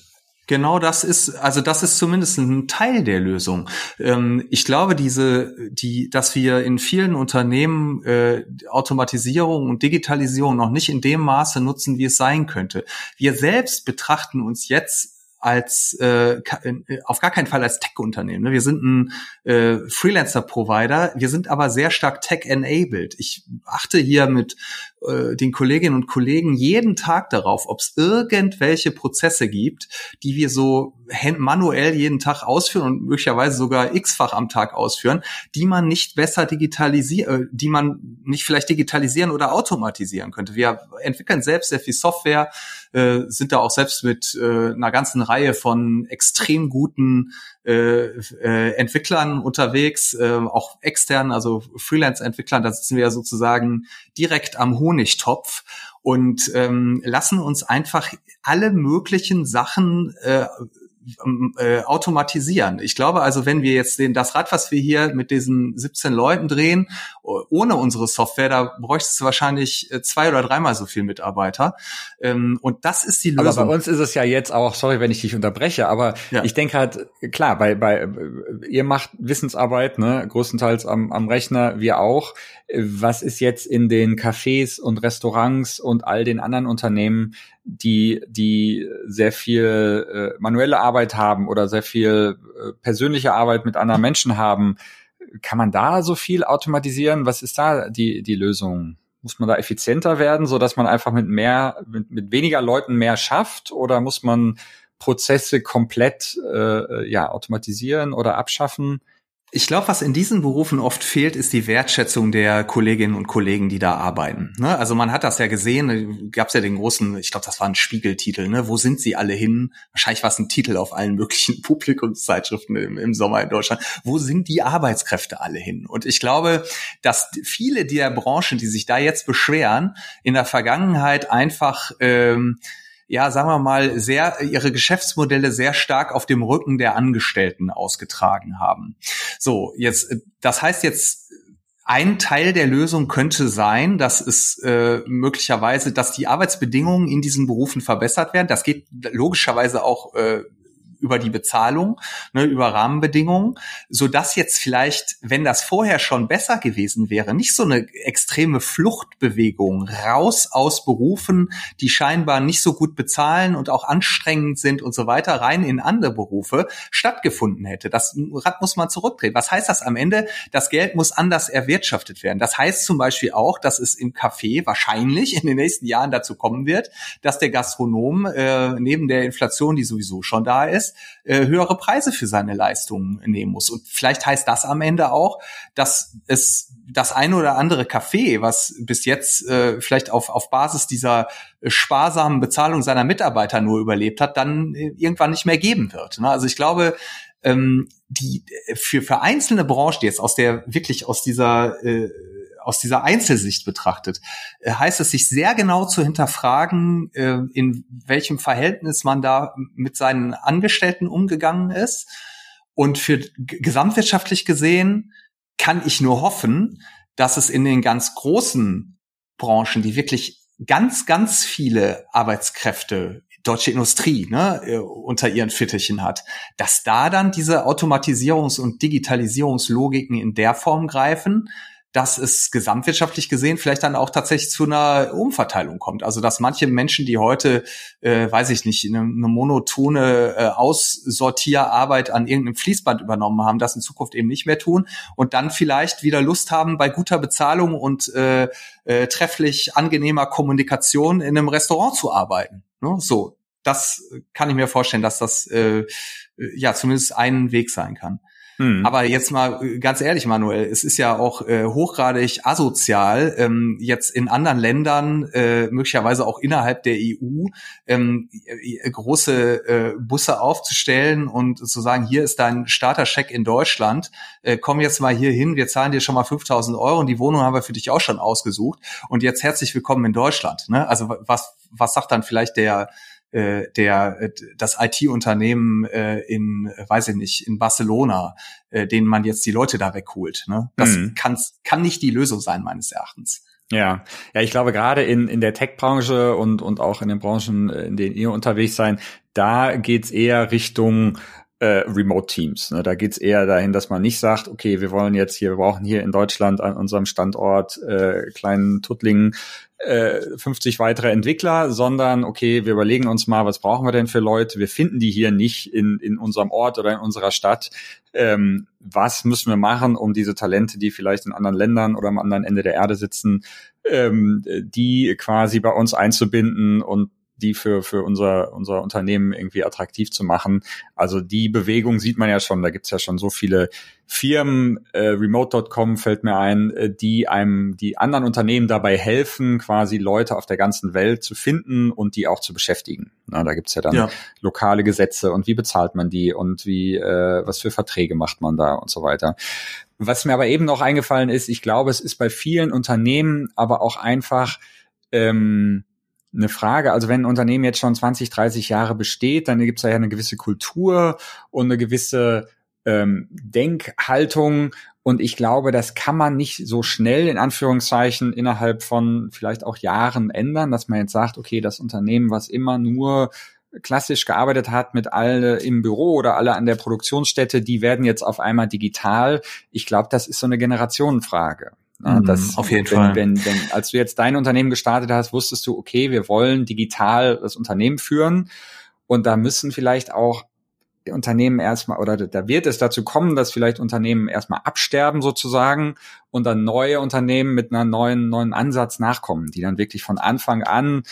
B: Genau das ist, also das ist zumindest ein Teil der Lösung. Ähm, ich glaube, diese, die, dass wir in vielen Unternehmen äh, Automatisierung und Digitalisierung noch nicht in dem Maße nutzen, wie es sein könnte. Wir selbst betrachten uns jetzt als äh, äh, auf gar keinen Fall als Tech-Unternehmen. Ne? Wir sind ein äh, Freelancer-Provider, wir sind aber sehr stark tech-enabled. Ich achte hier mit äh, den Kolleginnen und Kollegen jeden Tag darauf, ob es irgendwelche Prozesse gibt, die wir so manuell jeden Tag ausführen und möglicherweise sogar x-fach am Tag ausführen, die man nicht besser digitalisieren, äh, die man nicht vielleicht digitalisieren oder automatisieren könnte. Wir entwickeln selbst sehr viel Software, äh, sind da auch selbst mit äh, einer ganzen Reihe von extrem guten äh, äh, Entwicklern unterwegs, äh, auch externen, also Freelance-Entwicklern, da sitzen wir sozusagen direkt am Honigtopf und ähm, lassen uns einfach alle möglichen Sachen äh, äh, automatisieren. Ich glaube also, wenn wir jetzt den, das Rad, was wir hier mit diesen 17 Leuten drehen, ohne unsere Software, da bräuchte es wahrscheinlich äh, zwei oder dreimal so viel Mitarbeiter. Ähm, und das ist die Lösung.
A: Aber bei uns ist es ja jetzt auch, sorry, wenn ich dich unterbreche, aber ja. ich denke halt, klar, bei, bei, ihr macht Wissensarbeit, ne, größtenteils am, am Rechner, wir auch. Was ist jetzt in den Cafés und Restaurants und all den anderen Unternehmen, die, die sehr viel äh, manuelle Arbeit haben oder sehr viel äh, persönliche Arbeit mit anderen Menschen haben? kann man da so viel automatisieren? Was ist da die, die Lösung? Muss man da effizienter werden, so dass man einfach mit mehr, mit, mit weniger Leuten mehr schafft? Oder muss man Prozesse komplett äh, ja, automatisieren oder abschaffen?
B: Ich glaube, was in diesen Berufen oft fehlt, ist die Wertschätzung der Kolleginnen und Kollegen, die da arbeiten. Ne? Also man hat das ja gesehen, gab es ja den großen, ich glaube, das war ein Spiegeltitel, ne? Wo sind sie alle hin? Wahrscheinlich war es ein Titel auf allen möglichen Publikumszeitschriften im, im Sommer in Deutschland. Wo sind die Arbeitskräfte alle hin? Und ich glaube, dass viele der Branchen, die sich da jetzt beschweren, in der Vergangenheit einfach ähm, ja, sagen wir mal, sehr, ihre Geschäftsmodelle sehr stark auf dem Rücken der Angestellten ausgetragen haben. So, jetzt, das heißt jetzt, ein Teil der Lösung könnte sein, dass es äh, möglicherweise, dass die Arbeitsbedingungen in diesen Berufen verbessert werden. Das geht logischerweise auch äh, über die Bezahlung, ne, über Rahmenbedingungen, so dass jetzt vielleicht, wenn das vorher schon besser gewesen wäre, nicht so eine extreme Fluchtbewegung raus aus Berufen, die scheinbar nicht so gut bezahlen und auch anstrengend sind und so weiter, rein in andere Berufe stattgefunden hätte. Das Rad muss man zurückdrehen. Was heißt das am Ende? Das Geld muss anders erwirtschaftet werden. Das heißt zum Beispiel auch, dass es im Café wahrscheinlich in den nächsten Jahren dazu kommen wird, dass der Gastronom äh, neben der Inflation, die sowieso schon da ist, ist, äh, höhere Preise für seine Leistungen nehmen muss. Und vielleicht heißt das am Ende auch, dass es das eine oder andere Café, was bis jetzt äh, vielleicht auf, auf Basis dieser sparsamen Bezahlung seiner Mitarbeiter nur überlebt hat, dann äh, irgendwann nicht mehr geben wird. Ne? Also ich glaube, ähm, die für für einzelne Branchen jetzt aus der wirklich aus dieser äh, aus dieser Einzelsicht betrachtet, äh, heißt es sich sehr genau zu hinterfragen, äh, in welchem Verhältnis man da mit seinen Angestellten umgegangen ist. Und für gesamtwirtschaftlich gesehen kann ich nur hoffen, dass es in den ganz großen Branchen, die wirklich ganz, ganz viele Arbeitskräfte deutsche Industrie ne, äh, unter ihren Fittichen hat, dass da dann diese Automatisierungs- und Digitalisierungslogiken in der Form greifen, dass es gesamtwirtschaftlich gesehen vielleicht dann auch tatsächlich zu einer Umverteilung kommt. Also dass manche Menschen, die heute, äh, weiß ich nicht, eine, eine monotone äh, Aussortierarbeit an irgendeinem Fließband übernommen haben, das in Zukunft eben nicht mehr tun und dann vielleicht wieder Lust haben, bei guter Bezahlung und äh, äh, trefflich angenehmer Kommunikation in einem Restaurant zu arbeiten. Ne? So, das kann ich mir vorstellen, dass das äh, ja zumindest ein Weg sein kann. Hm. Aber jetzt mal äh, ganz ehrlich, Manuel, es ist ja auch äh, hochgradig asozial, ähm, jetzt in anderen Ländern, äh, möglicherweise auch innerhalb der EU, ähm, äh, große äh, Busse aufzustellen und zu sagen, hier ist dein Startercheck in Deutschland, äh, komm jetzt mal hier hin, wir zahlen dir schon mal 5000 Euro und die Wohnung haben wir für dich auch schon ausgesucht und jetzt herzlich willkommen in Deutschland. Ne? Also was, was sagt dann vielleicht der äh, der äh, das IT-Unternehmen äh, in, weiß ich nicht, in Barcelona, äh, denen man jetzt die Leute da wegholt. Ne? Das mhm. kann, kann nicht die Lösung sein, meines Erachtens.
A: Ja, ja, ich glaube gerade in in der Tech-Branche und und auch in den Branchen, äh, in denen ihr unterwegs seid, da geht's eher Richtung äh, Remote Teams. Ne? Da geht's eher dahin, dass man nicht sagt, okay, wir wollen jetzt hier, wir brauchen hier in Deutschland an unserem Standort äh, kleinen Tuttlingen äh, 50 weitere Entwickler, sondern okay, wir überlegen uns mal, was brauchen wir denn für Leute? Wir finden die hier nicht in, in unserem Ort oder in unserer Stadt. Ähm, was müssen wir machen, um diese Talente, die vielleicht in anderen Ländern oder am anderen Ende der Erde sitzen, ähm, die quasi bei uns einzubinden und die für, für unser, unser Unternehmen irgendwie attraktiv zu machen. Also die Bewegung sieht man ja schon, da gibt's ja schon so viele Firmen, äh, remote.com fällt mir ein, äh, die einem, die anderen Unternehmen dabei helfen, quasi Leute auf der ganzen Welt zu finden und die auch zu beschäftigen. Na, da gibt's ja dann ja. lokale Gesetze und wie bezahlt man die und wie, äh, was für Verträge macht man da und so weiter. Was mir aber eben noch eingefallen ist, ich glaube, es ist bei vielen Unternehmen aber auch einfach ähm, eine Frage. Also wenn ein Unternehmen jetzt schon 20, 30 Jahre besteht, dann gibt es ja eine gewisse Kultur und eine gewisse ähm, Denkhaltung. Und ich glaube, das kann man nicht so schnell in Anführungszeichen innerhalb von vielleicht auch Jahren ändern, dass man jetzt sagt, okay, das Unternehmen, was immer nur klassisch gearbeitet hat mit alle im Büro oder alle an der Produktionsstätte, die werden jetzt auf einmal digital. Ich glaube, das ist so eine Generationenfrage.
B: Ja, mhm, das, auf jeden
A: wenn,
B: Fall.
A: Wenn, wenn, als du jetzt dein Unternehmen gestartet hast, wusstest du, okay, wir wollen digital das Unternehmen führen und da müssen vielleicht auch Unternehmen erstmal oder da wird es dazu kommen, dass vielleicht Unternehmen erstmal absterben sozusagen und dann neue Unternehmen mit einer neuen neuen Ansatz nachkommen, die dann wirklich von Anfang an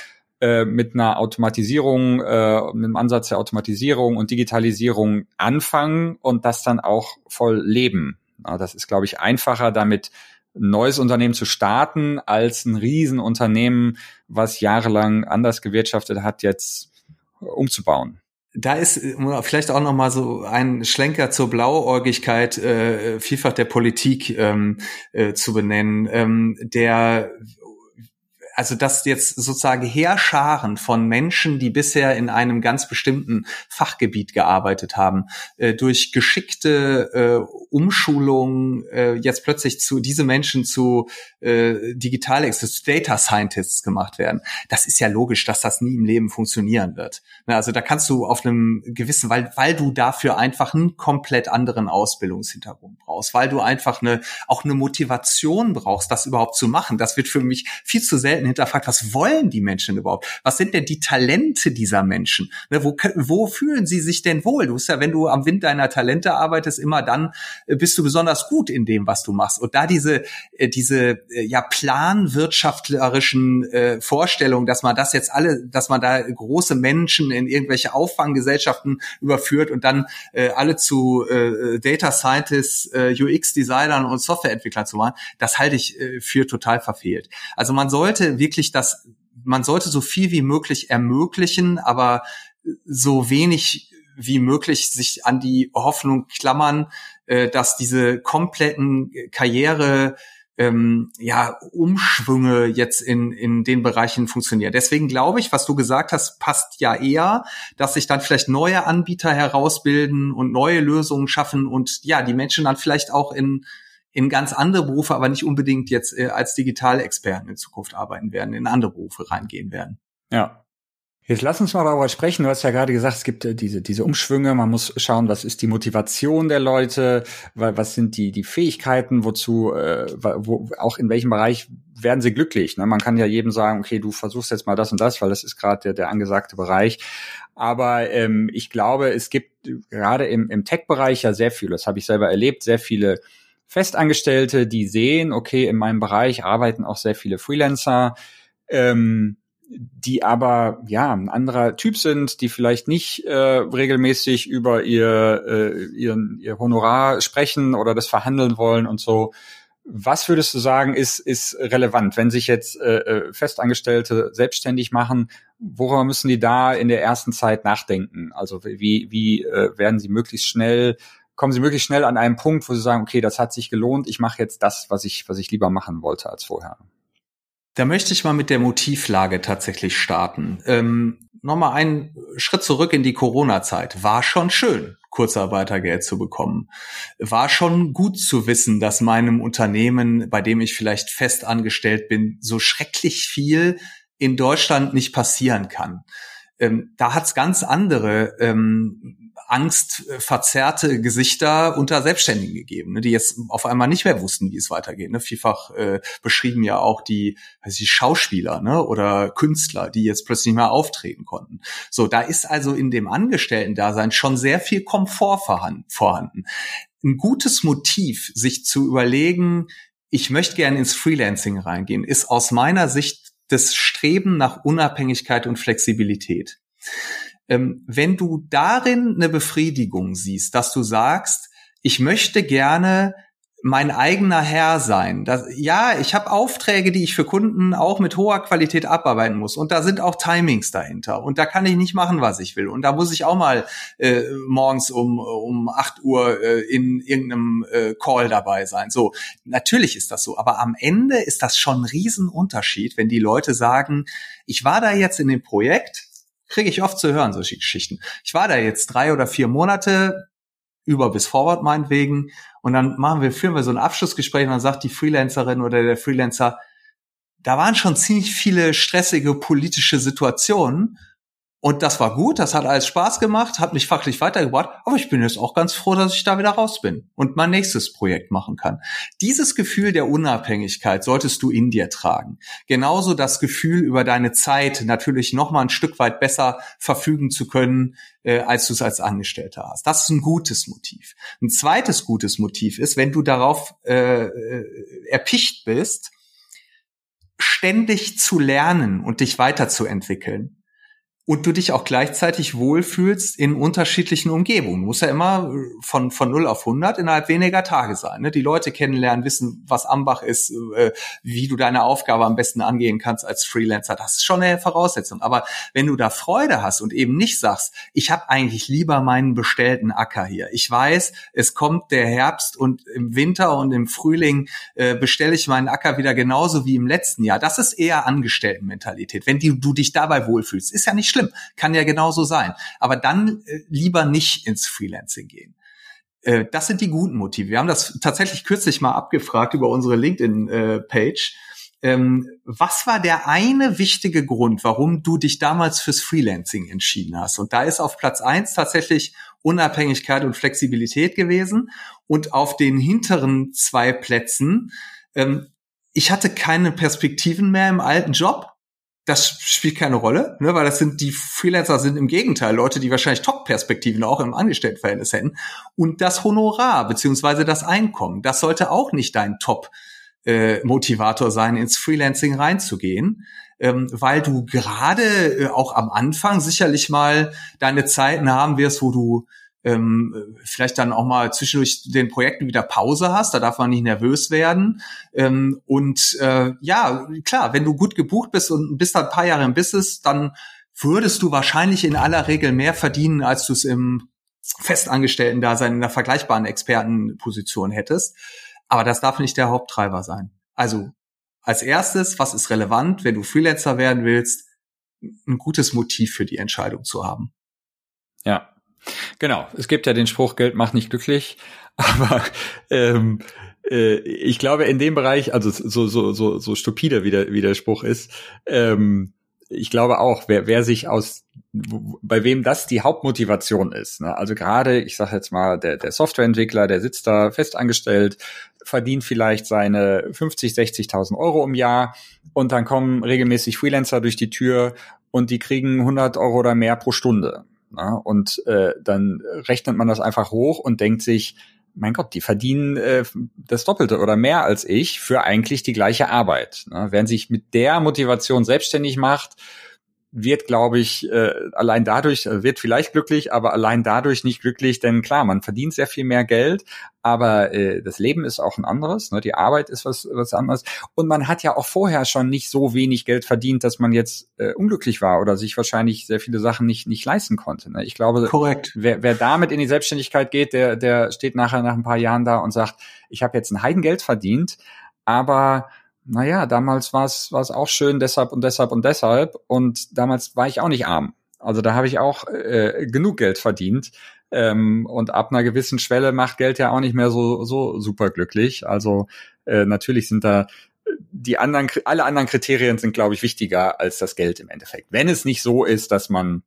A: äh, mit einer Automatisierung, äh, mit einem Ansatz der Automatisierung und Digitalisierung anfangen und das dann auch voll leben. Ja, das ist, glaube ich, einfacher, damit ein neues Unternehmen zu starten, als ein Riesenunternehmen, was jahrelang anders gewirtschaftet hat, jetzt umzubauen.
B: Da ist äh, vielleicht auch noch mal so ein Schlenker zur Blauäugigkeit äh, vielfach der Politik ähm, äh, zu benennen, ähm, der also dass jetzt sozusagen Heerscharen von Menschen, die bisher in einem ganz bestimmten Fachgebiet gearbeitet haben, äh, durch geschickte äh, Umschulung äh, jetzt plötzlich zu diese Menschen zu äh, Digital zu Data Scientists gemacht werden. Das ist ja logisch, dass das nie im Leben funktionieren wird. Ne, also da kannst du auf einem gewissen, weil weil du dafür einfach einen komplett anderen Ausbildungshintergrund brauchst, weil du einfach eine auch eine Motivation brauchst, das überhaupt zu machen. Das wird für mich viel zu selten selten hinterfragt, was wollen die Menschen überhaupt? Was sind denn die Talente dieser Menschen? Ne, wo, wo fühlen sie sich denn wohl? Du bist ja, wenn du am Wind deiner Talente arbeitest, immer dann äh, bist du besonders gut in dem, was du machst. Und da diese, äh, diese äh, ja planwirtschaftlerischen äh, Vorstellungen, dass man das jetzt alle, dass man da große Menschen in irgendwelche Auffanggesellschaften überführt und dann äh, alle zu äh, Data Scientists, äh, UX-Designern und Softwareentwicklern zu machen, das halte ich äh, für total verfehlt. Also man sollte wirklich das, man sollte so viel wie möglich ermöglichen, aber so wenig wie möglich sich an die Hoffnung klammern, äh, dass diese kompletten Karriere ähm, ja, Umschwünge jetzt in, in den Bereichen funktionieren. Deswegen glaube ich, was du gesagt hast, passt ja eher, dass sich dann vielleicht neue Anbieter herausbilden und neue Lösungen schaffen und ja, die Menschen dann vielleicht auch in in ganz andere Berufe, aber nicht unbedingt jetzt äh, als Digitalexperten in Zukunft arbeiten werden, in andere Berufe reingehen werden.
A: Ja. Jetzt lass uns mal darüber sprechen. Du hast ja gerade gesagt, es gibt äh, diese, diese Umschwünge. Man muss schauen, was ist die Motivation der Leute, was sind die, die Fähigkeiten, wozu, äh, wo, auch in welchem Bereich werden sie glücklich. Ne? Man kann ja jedem sagen, okay, du versuchst jetzt mal das und das, weil das ist gerade der, der angesagte Bereich. Aber ähm, ich glaube, es gibt gerade im, im Tech-Bereich ja sehr viel, das habe ich selber erlebt, sehr viele Festangestellte, die sehen, okay, in meinem Bereich arbeiten auch sehr viele Freelancer, ähm, die aber ja ein anderer Typ sind, die vielleicht nicht äh, regelmäßig über ihr, äh, ihren, ihr Honorar sprechen oder das verhandeln wollen und so. Was würdest du sagen, ist, ist relevant, wenn sich jetzt äh, äh Festangestellte selbstständig machen? Worüber müssen die da in der ersten Zeit nachdenken? Also wie, wie äh, werden sie möglichst schnell kommen Sie möglichst schnell an einen Punkt, wo Sie sagen, okay, das hat sich gelohnt, ich mache jetzt das, was ich, was ich lieber machen wollte als vorher.
B: Da möchte ich mal mit der Motivlage tatsächlich starten. Ähm, Nochmal einen Schritt zurück in die Corona-Zeit. War schon schön, Kurzarbeitergeld zu bekommen. War schon gut zu wissen, dass meinem Unternehmen, bei dem ich vielleicht fest angestellt bin, so schrecklich viel in Deutschland nicht passieren kann. Ähm, da hat's ganz andere ähm, angstverzerrte Gesichter unter Selbstständigen gegeben, ne, die jetzt auf einmal nicht mehr wussten, wie es weitergeht. Ne. Vielfach äh, beschrieben ja auch die, also die Schauspieler ne, oder Künstler, die jetzt plötzlich nicht mehr auftreten konnten. So, da ist also in dem Angestellten-Dasein schon sehr viel Komfort vorhanden. Ein gutes Motiv, sich zu überlegen, ich möchte gerne ins Freelancing reingehen, ist aus meiner Sicht das Streben nach Unabhängigkeit und Flexibilität wenn du darin eine Befriedigung siehst, dass du sagst, ich möchte gerne mein eigener Herr sein. Das, ja, ich habe Aufträge, die ich für Kunden auch mit hoher Qualität abarbeiten muss. Und da sind auch Timings dahinter. Und da kann ich nicht machen, was ich will. Und da muss ich auch mal äh, morgens um, um acht Uhr äh, in irgendeinem äh, Call dabei sein. So, natürlich ist das so. Aber am Ende ist das schon ein Riesenunterschied, wenn die Leute sagen, ich war da jetzt in dem Projekt, kriege ich oft zu hören, solche Geschichten. Ich war da jetzt drei oder vier Monate, über bis forward meinetwegen, und dann machen wir, führen wir so ein Abschlussgespräch und dann sagt die Freelancerin oder der Freelancer, da waren schon ziemlich viele stressige politische Situationen Und das war gut, das hat alles Spaß gemacht, hat mich fachlich weitergebracht, aber ich bin jetzt auch ganz froh, dass ich da wieder raus bin und mein nächstes Projekt machen kann. Dieses Gefühl der Unabhängigkeit solltest du in dir tragen. Genauso das Gefühl, über deine Zeit natürlich noch mal ein Stück weit besser verfügen zu können, äh, als du es als Angestellter hast. Das ist ein gutes Motiv. Ein zweites gutes Motiv ist, wenn du darauf äh, äh erpicht bist, ständig zu lernen und dich weiterzuentwickeln und du dich auch gleichzeitig wohlfühlst in unterschiedlichen Umgebungen. Muss ja immer von, von 0 auf 100 innerhalb weniger Tage sein. Ne? Die Leute kennenlernen, wissen, was Ambach ist, äh, wie du deine Aufgabe am besten angehen kannst als Freelancer. Das ist schon eine Voraussetzung. Aber wenn du da Freude hast und eben nicht sagst, ich habe eigentlich lieber meinen bestellten Acker hier. Ich weiß, es kommt der Herbst und im Winter und im Frühling äh, bestelle ich meinen Acker wieder genauso wie im letzten Jahr. Das ist eher Angestelltenmentalität. Wenn die, du dich dabei wohlfühlst, ist ja nicht schlimm, kann ja genauso sein. Aber dann äh, lieber nicht ins Freelancing gehen. Äh, das sind die guten Motive. Wir haben das tatsächlich kürzlich mal abgefragt über unsere LinkedIn-Page. Ähm, was war der eine wichtige Grund, warum du dich damals fürs Freelancing entschieden hast? Und da ist auf Platz eins tatsächlich Unabhängigkeit und Flexibilität gewesen. Und auf den hinteren zwei Plätzen, ähm, ich hatte keine Perspektiven mehr im alten Job das spielt keine Rolle, ne, weil das sind die Freelancer sind im Gegenteil Leute, die wahrscheinlich Top-Perspektiven auch im Angestelltenverhältnis hätten. Und das Honorar beziehungsweise das Einkommen, das sollte auch nicht dein Top-Motivator äh, sein, ins Freelancing reinzugehen, ähm, weil du gerade äh, auch am Anfang sicherlich mal deine Zeiten haben wirst, wo du ähm, vielleicht dann auch mal zwischendurch den Projekten wieder Pause hast, da darf man nicht nervös werden. Ähm, und äh, ja, klar, wenn du gut gebucht bist und bist dann ein paar Jahre im Business, dann würdest du wahrscheinlich in aller Regel mehr verdienen, als du es im festangestellten Dasein in einer vergleichbaren Expertenposition hättest. Aber das darf nicht der Haupttreiber sein. Also als erstes, was ist relevant, wenn du Freelancer werden willst, ein gutes Motiv für die Entscheidung zu haben.
A: Ja, Genau, es gibt ja den Spruch, Geld macht nicht glücklich, aber ähm, äh, ich glaube in dem Bereich, also so so so so stupide wie der, wie der Spruch ist, ähm, ich glaube auch, wer, wer sich aus, bei wem das die Hauptmotivation ist, ne? also gerade, ich sage jetzt mal, der, der Softwareentwickler, der sitzt da fest angestellt, verdient vielleicht seine 50, 60.000 Euro im Jahr und dann kommen regelmäßig Freelancer durch die Tür und die kriegen 100 Euro oder mehr pro Stunde. Ne? Und äh, dann rechnet man das einfach hoch und denkt sich, mein Gott, die verdienen äh, das Doppelte oder mehr als ich für eigentlich die gleiche Arbeit. Ne? Wer sich mit der Motivation selbstständig macht, wird, glaube ich, äh, allein dadurch, äh, wird vielleicht glücklich, aber allein dadurch nicht glücklich, denn klar, man verdient sehr viel mehr Geld, aber äh, das Leben ist auch ein anderes, ne? die Arbeit ist was, was anderes und man hat ja auch vorher schon nicht so wenig Geld verdient, dass man jetzt äh, unglücklich war oder sich wahrscheinlich sehr viele Sachen nicht, nicht leisten konnte. Ne? Ich glaube,
B: Korrekt.
A: Wer, wer damit in die Selbstständigkeit geht, der, der steht nachher nach ein paar Jahren da und sagt, ich habe jetzt ein Heidengeld verdient, aber naja, damals war es auch schön, deshalb und deshalb und deshalb. Und damals war ich auch nicht arm. Also da habe ich auch äh, genug Geld verdient. Ähm, und ab einer gewissen Schwelle macht Geld ja auch nicht mehr so, so super glücklich. Also äh, natürlich sind da die anderen, alle anderen Kriterien sind, glaube ich, wichtiger als das Geld im Endeffekt. Wenn es nicht so ist, dass man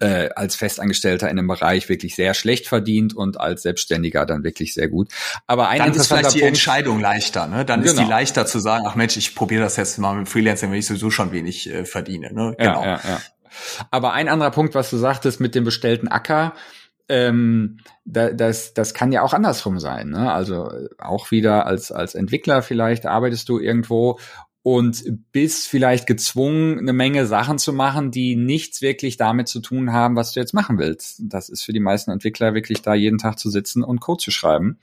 A: äh, als Festangestellter in einem Bereich wirklich sehr schlecht verdient und als Selbstständiger dann wirklich sehr gut. Aber ein
B: dann ist vielleicht die Punkt, Entscheidung leichter, ne? Dann genau. ist die genau. leichter zu sagen, ach Mensch, ich probiere das jetzt mal mit Freelancing, wenn ich sowieso schon wenig äh, verdiene. Ne?
A: Genau. Ja, ja, ja. Aber ein anderer Punkt, was du sagtest mit dem bestellten Acker, ähm, da, das, das kann ja auch andersrum sein. Ne? Also äh, auch wieder als, als Entwickler vielleicht arbeitest du irgendwo und bist vielleicht gezwungen, eine Menge Sachen zu machen, die nichts wirklich damit zu tun haben, was du jetzt machen willst. Das ist für die meisten Entwickler wirklich da jeden Tag zu sitzen und Code zu schreiben.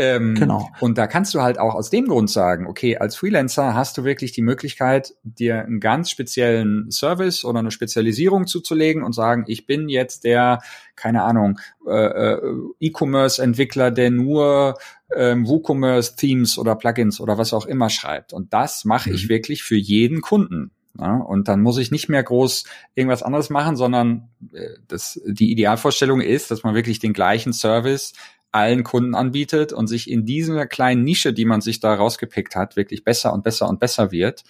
A: Ähm, genau. Und da kannst du halt auch aus dem Grund sagen, okay, als Freelancer hast du wirklich die Möglichkeit, dir einen ganz speziellen Service oder eine Spezialisierung zuzulegen und sagen, ich bin jetzt der, keine Ahnung, äh, äh E-Commerce-Entwickler, der nur ähm, WooCommerce-Themes oder Plugins oder was auch immer schreibt. Und das mache mhm. ich wirklich für jeden Kunden. Ja, und dann muss ich nicht mehr groß irgendwas anderes machen, sondern äh, das, die Idealvorstellung ist, dass man wirklich den gleichen Service allen Kunden anbietet und sich in dieser kleinen Nische, die man sich da rausgepickt hat, wirklich besser und besser und besser wird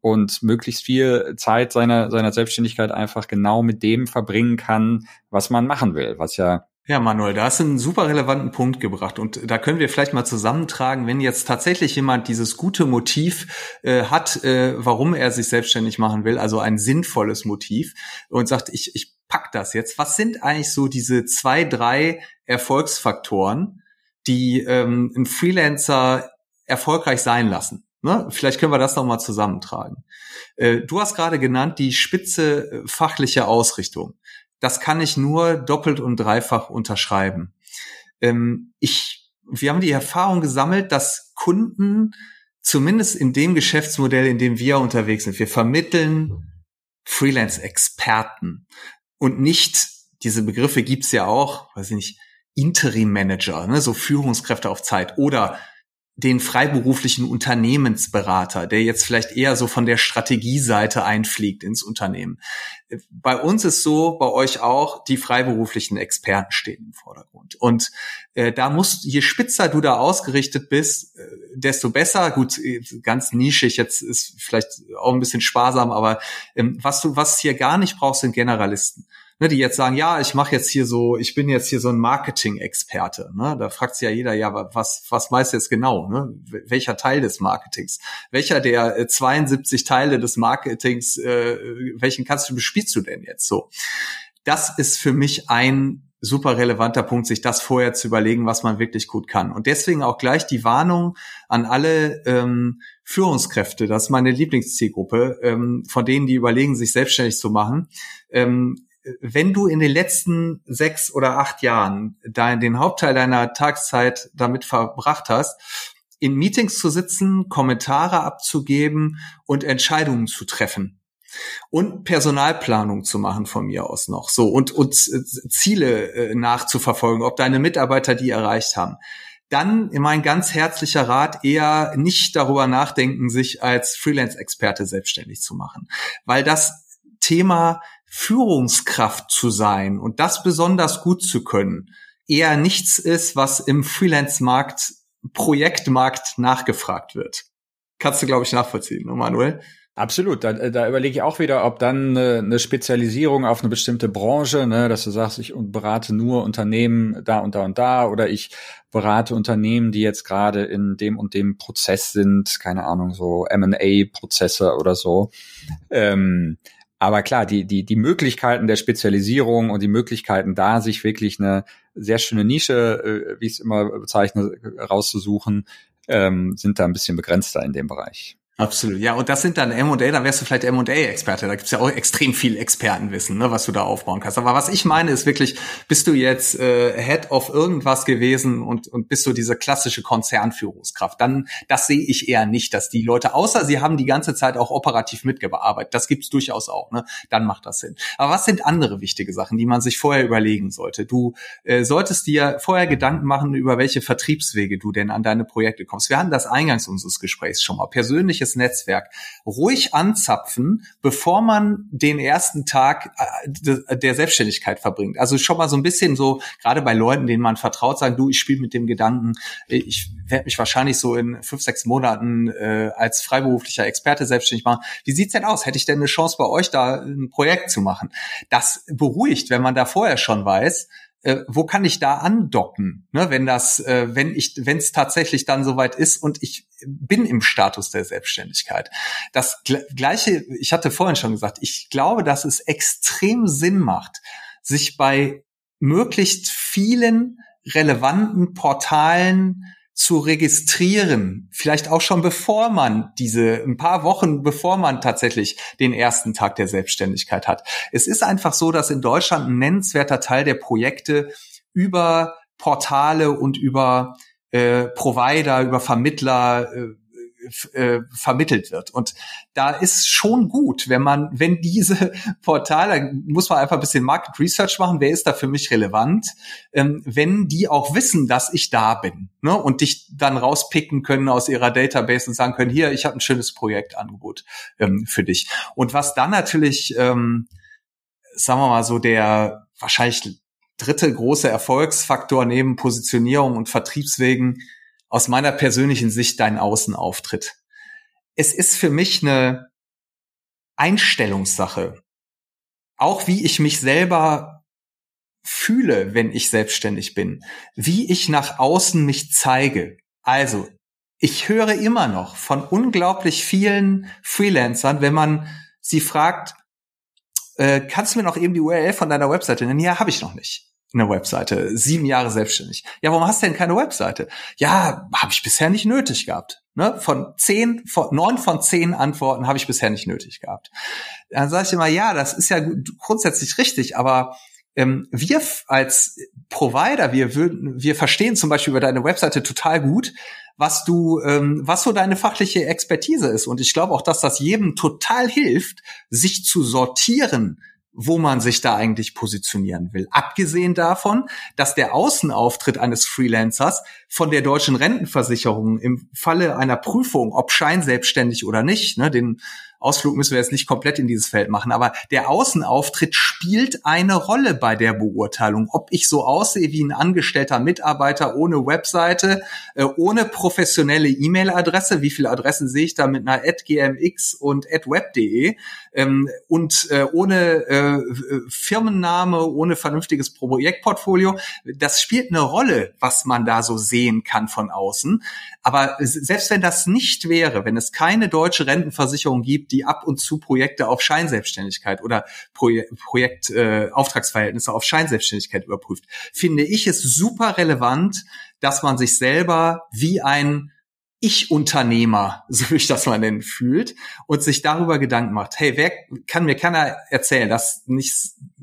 A: und möglichst viel Zeit seiner, seiner Selbstständigkeit einfach genau mit dem verbringen kann, was man machen will, was ja
B: ja, Manuel, da hast du einen super relevanten Punkt gebracht und da können wir vielleicht mal zusammentragen, wenn jetzt tatsächlich jemand dieses gute Motiv äh, hat, äh, warum er sich selbstständig machen will, also ein sinnvolles Motiv und sagt, ich, ich pack das jetzt. Was sind eigentlich so diese zwei, drei Erfolgsfaktoren, die ähm, einen Freelancer erfolgreich sein lassen? Ne? Vielleicht können wir das nochmal zusammentragen. Äh, du hast gerade genannt die spitze äh, fachliche Ausrichtung das kann ich nur doppelt und dreifach unterschreiben. Ähm, ich, wir haben die Erfahrung gesammelt, dass Kunden zumindest in dem Geschäftsmodell, in dem wir unterwegs sind, wir vermitteln Freelance-Experten und nicht, diese Begriffe gibt's ja auch, weiß ich nicht, Interim-Manager, ne, so Führungskräfte auf Zeit oder den freiberuflichen Unternehmensberater, der jetzt vielleicht eher so von der Strategieseite einfliegt ins Unternehmen. Bei uns ist so, bei euch auch, die freiberuflichen Experten stehen im Vordergrund. Und äh, da musst, je spitzer du da ausgerichtet bist, äh, desto besser. Gut, ganz nischig, jetzt ist vielleicht auch ein bisschen sparsam, aber ähm, was du, was hier gar nicht brauchst, sind Generalisten ne, die jetzt sagen, ja, ich mache jetzt hier so, ich bin jetzt hier so ein Marketing-Experte. Ne? Da fragt sich ja jeder, ja, was, was meinst du jetzt genau? Ne? Welcher Teil des Marketings? Welcher der 72 äh, Teile des Marketings, äh, welchen kannst du, bespielst du denn jetzt so? Das ist für mich ein super relevanter Punkt, sich das vorher zu überlegen, was man wirklich gut kann. Und deswegen auch gleich die Warnung an alle ähm, Führungskräfte, das ist meine Lieblingszielgruppe, ähm, von denen, die überlegen, sich selbstständig zu machen. Ähm, wenn du in den letzten sechs oder acht Jahren dein, den Hauptteil deiner Tageszeit damit verbracht hast, in Meetings zu sitzen, Kommentare abzugeben und Entscheidungen zu treffen und Personalplanung zu machen von mir aus noch so und, und Ziele äh, nachzuverfolgen, ob deine Mitarbeiter die erreicht haben. Dann mein ganz herzlicher Rat eher nicht darüber nachdenken, sich als Freelance-Experte selbstständig zu machen, weil das Thema Führungskraft zu sein und das besonders gut zu können, eher nichts ist, was im Freelance-Markt, Projektmarkt nachgefragt wird. Kannst du, glaube ich, nachvollziehen, ne, Manuel?
A: Absolut. Da, da überlege ich auch wieder, ob dann eine, eine Spezialisierung auf eine bestimmte Branche, ne, dass du sagst, ich berate nur Unternehmen da und da und da oder ich berate Unternehmen, die jetzt gerade in dem und dem Prozess sind, keine Ahnung, so M&A-Prozesse oder so. Ähm, aber klar, die, die, die Möglichkeiten der Spezialisierung und die Möglichkeiten da, sich wirklich eine sehr schöne Nische, äh, wie ich es immer bezeichne, rauszusuchen, ähm, sind da ein bisschen begrenzter in dem Bereich.
B: Absolut, ja. Und das sind dann M&A, da wärst du vielleicht M&A-Experte. Da gibt's ja auch extrem viel Expertenwissen, ne, was du da aufbauen kannst. Aber was ich meine, ist wirklich, bist du jetzt äh, Head of irgendwas gewesen und, und bist du diese klassische Konzernführungskraft, dann das sehe ich eher nicht, dass die Leute, außer sie haben die ganze Zeit auch operativ mitgearbeitet, das gibt's durchaus auch, ne, dann macht das Sinn. Aber was sind andere wichtige Sachen, die man sich vorher überlegen sollte? Du äh, solltest dir vorher Gedanken machen, über welche Vertriebswege du denn an deine Projekte kommst. Wir hatten das eingangs unseres Gesprächs schon mal. Persönliche persönliches Netzwerk ruhig anzapfen, bevor man den ersten Tag äh, der Selbstständigkeit verbringt. Also schon mal so ein bisschen so, gerade bei Leuten, denen man vertraut, sagen, du, ich spiele mit dem Gedanken, ich werde mich wahrscheinlich so in fünf, sechs Monaten äh, als freiberuflicher Experte selbstständig machen. Wie sieht's denn aus? Hätte ich denn eine Chance bei euch da ein Projekt zu machen? Das beruhigt, wenn man da vorher schon weiß, äh, wo kann ich da andocken, ne, wenn das, äh, wenn ich, wenn es tatsächlich dann soweit ist und ich bin im Status der Selbstständigkeit. Das gleiche, ich hatte vorhin schon gesagt, ich glaube, dass es extrem Sinn macht, sich bei möglichst vielen relevanten Portalen zu registrieren, vielleicht auch schon bevor man diese, ein paar Wochen bevor man tatsächlich den ersten Tag der Selbstständigkeit hat. Es ist einfach so, dass in Deutschland ein nennenswerter Teil der Projekte über Portale und über äh, Provider, über Vermittler äh, äh, vermittelt wird. Und da ist schon gut, wenn man, wenn diese Portale, muss man einfach ein bisschen Market Research machen, wer ist da für mich relevant, ähm, wenn die auch wissen, dass ich da bin ne, und dich dann rauspicken können aus ihrer Database und sagen können, hier, ich habe ein schönes Projektangebot ähm, für dich. Und was dann natürlich, ähm, sagen wir mal so, der wahrscheinlich dritte große Erfolgsfaktor neben Positionierung und Vertriebswegen aus meiner persönlichen Sicht dein Außenauftritt. Es ist für mich eine Einstellungssache. Auch wie ich mich selber fühle, wenn ich selbstständig bin. Wie ich nach außen mich zeige. Also, ich höre immer noch von unglaublich vielen Freelancern, wenn man sie fragt, äh, kannst du mir noch eben die URL von deiner Webseite nennen? Ja, habe ich noch nicht. Eine Webseite, sieben Jahre selbstständig. Ja, warum hast du denn keine Webseite? Ja, habe ich bisher nicht nötig gehabt. Ne? Von zehn, von neun von zehn Antworten habe ich bisher nicht nötig gehabt. Dann sage ich immer, ja, das ist ja grundsätzlich richtig, aber ähm, wir als Provider, wir würden, wir verstehen zum Beispiel über deine Webseite total gut, was du, ähm, was so deine fachliche Expertise ist. Und ich glaube auch, dass das jedem total hilft, sich zu sortieren, wo man sich da eigentlich positionieren will. Abgesehen davon, dass der Außenauftritt eines Freelancers von der deutschen Rentenversicherung im Falle einer Prüfung, ob scheinselbstständig oder nicht, ne, den Ausflug müssen wir jetzt nicht komplett in dieses Feld machen, aber der Außenauftritt spielt eine Rolle bei der Beurteilung. Ob ich so aussehe wie ein angestellter Mitarbeiter ohne Webseite, äh, ohne professionelle E-Mail-Adresse, wie viele Adressen sehe ich da mit einer gmx und web.de ähm, und äh, ohne äh, Firmenname, ohne vernünftiges Projektportfolio, das spielt eine Rolle, was man da so sehen kann von außen. Aber selbst wenn das nicht wäre, wenn es keine deutsche Rentenversicherung gibt, die ab und zu Projekte auf Scheinselbstständigkeit oder Projek Projekt äh, auf Scheinselbstständigkeit überprüft, finde ich es super relevant, dass man sich selber wie ein ich-Unternehmer, so wie ich das mal nennen, fühlt und sich darüber Gedanken macht, hey, wer kann mir keiner erzählen, dass nicht,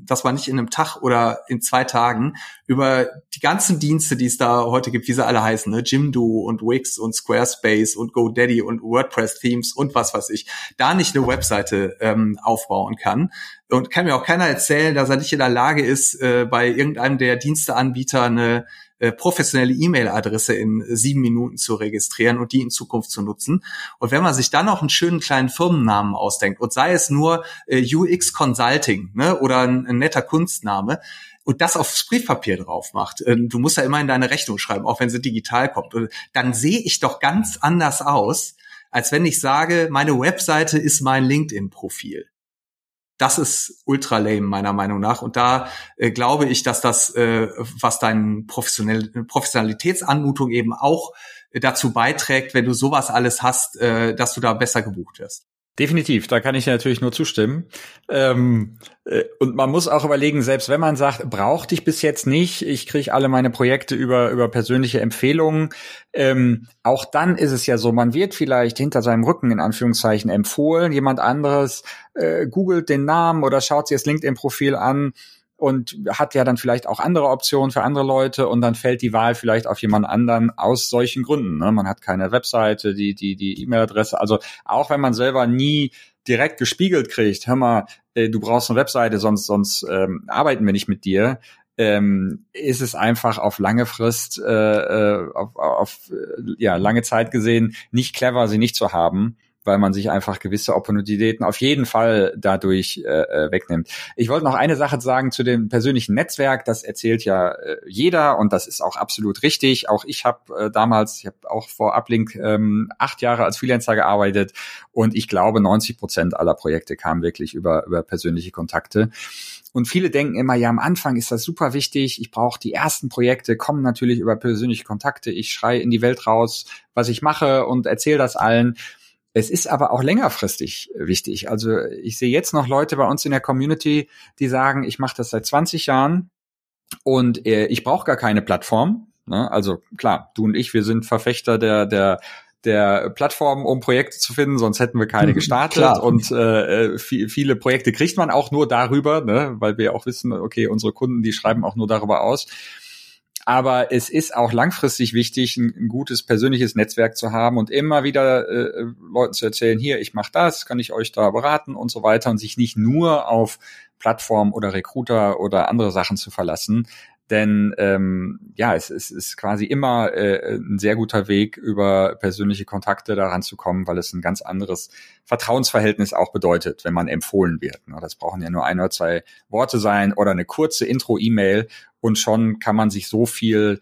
B: dass man nicht in einem Tag oder in zwei Tagen über die ganzen Dienste, die es da heute gibt, wie sie alle heißen, ne, Jimdo und Wix und Squarespace und GoDaddy und WordPress Themes und was weiß ich, da nicht eine Webseite ähm, aufbauen kann. Und kann mir auch keiner erzählen, dass er nicht in der Lage ist, äh, bei irgendeinem der Diensteanbieter eine äh, professionelle E-Mail-Adresse in sieben Minuten zu registrieren und die in Zukunft zu nutzen. Und wenn man sich dann noch einen schönen kleinen Firmennamen ausdenkt und sei es nur äh, UX Consulting ne, oder ein, ein netter Kunstname, und das aufs Briefpapier drauf macht. Äh, du musst ja immer in deine Rechnung schreiben, auch wenn sie digital kommt. Dann sehe ich doch ganz anders aus, als wenn ich sage, meine Webseite ist mein LinkedIn-Profil das ist ultra lame meiner Meinung nach. Und da äh, glaube ich, dass das, äh, was deine Professionell Professionalitätsanmutung eben auch äh, dazu beiträgt, wenn du sowas alles hast, äh, dass du da besser gebucht wirst.
A: Definitiv, da kann ich natürlich nur zustimmen. Ähm, äh, und man muss auch überlegen, selbst wenn man sagt, brauchte ich bis jetzt nicht, ich kriege alle meine Projekte über, über persönliche Empfehlungen, ähm, auch dann ist es ja so, man wird vielleicht hinter seinem Rücken in Anführungszeichen empfohlen, jemand anderes äh, googelt den Namen oder schaut sich das LinkedIn-Profil an und hat ja dann vielleicht auch andere Optionen für andere Leute und dann fällt die Wahl vielleicht auf jemand anderen aus solchen Gründen. Ne? Man hat keine Webseite, die die die E-Mail-Adresse. Also auch wenn man selber nie direkt gespiegelt kriegt, hör mal, äh, du brauchst eine Webseite, sonst sonst ähm, arbeiten wir nicht mit dir. Ähm, ist es einfach auf lange Frist, äh, äh auf, auf ja lange Zeit gesehen nicht clever, sie nicht zu haben weil man sich einfach gewisse Opportunitäten auf jeden Fall dadurch äh, äh, wegnimmt. Ich wollte noch eine Sache sagen zu dem persönlichen Netzwerk. Das erzählt ja äh, jeder und das ist auch absolut richtig. Auch ich habe äh, damals, ich habe auch vor Uplink ähm, acht Jahre als Freelancer gearbeitet und ich glaube, 90 Prozent aller Projekte kamen wirklich über, über persönliche Kontakte. Und viele denken immer, ja, am Anfang ist das super wichtig. Ich brauche die ersten Projekte, kommen natürlich über persönliche Kontakte. Ich schreie in die Welt raus, was ich mache und erzähle das allen. Es ist aber auch längerfristig wichtig. Also ich sehe jetzt noch Leute bei uns in der Community, die sagen, ich mache das seit 20 Jahren und äh, ich brauche gar keine Plattform. Ne? Also klar, du und ich, wir sind Verfechter der der der Plattform, um Projekte zu finden, sonst hätten wir keine gestartet. Klar. Und äh, viel, viele Projekte kriegt man auch nur darüber, ne? weil wir auch wissen, okay, unsere Kunden, die schreiben auch nur darüber aus. Aber es ist auch langfristig wichtig, ein, ein gutes persönliches Netzwerk zu haben und immer wieder äh, Leuten zu erzählen, hier, ich mache das, kann ich euch da beraten und so weiter und sich nicht nur auf Plattform oder Recruiter oder andere Sachen zu verlassen. Denn ähm, ja, es, es ist quasi immer äh, ein sehr guter Weg, über persönliche Kontakte daran zu kommen, weil es ein ganz anderes Vertrauensverhältnis auch bedeutet, wenn man empfohlen wird. Das brauchen ja nur ein oder zwei Worte sein oder eine kurze Intro-E-Mail und schon kann man sich so viel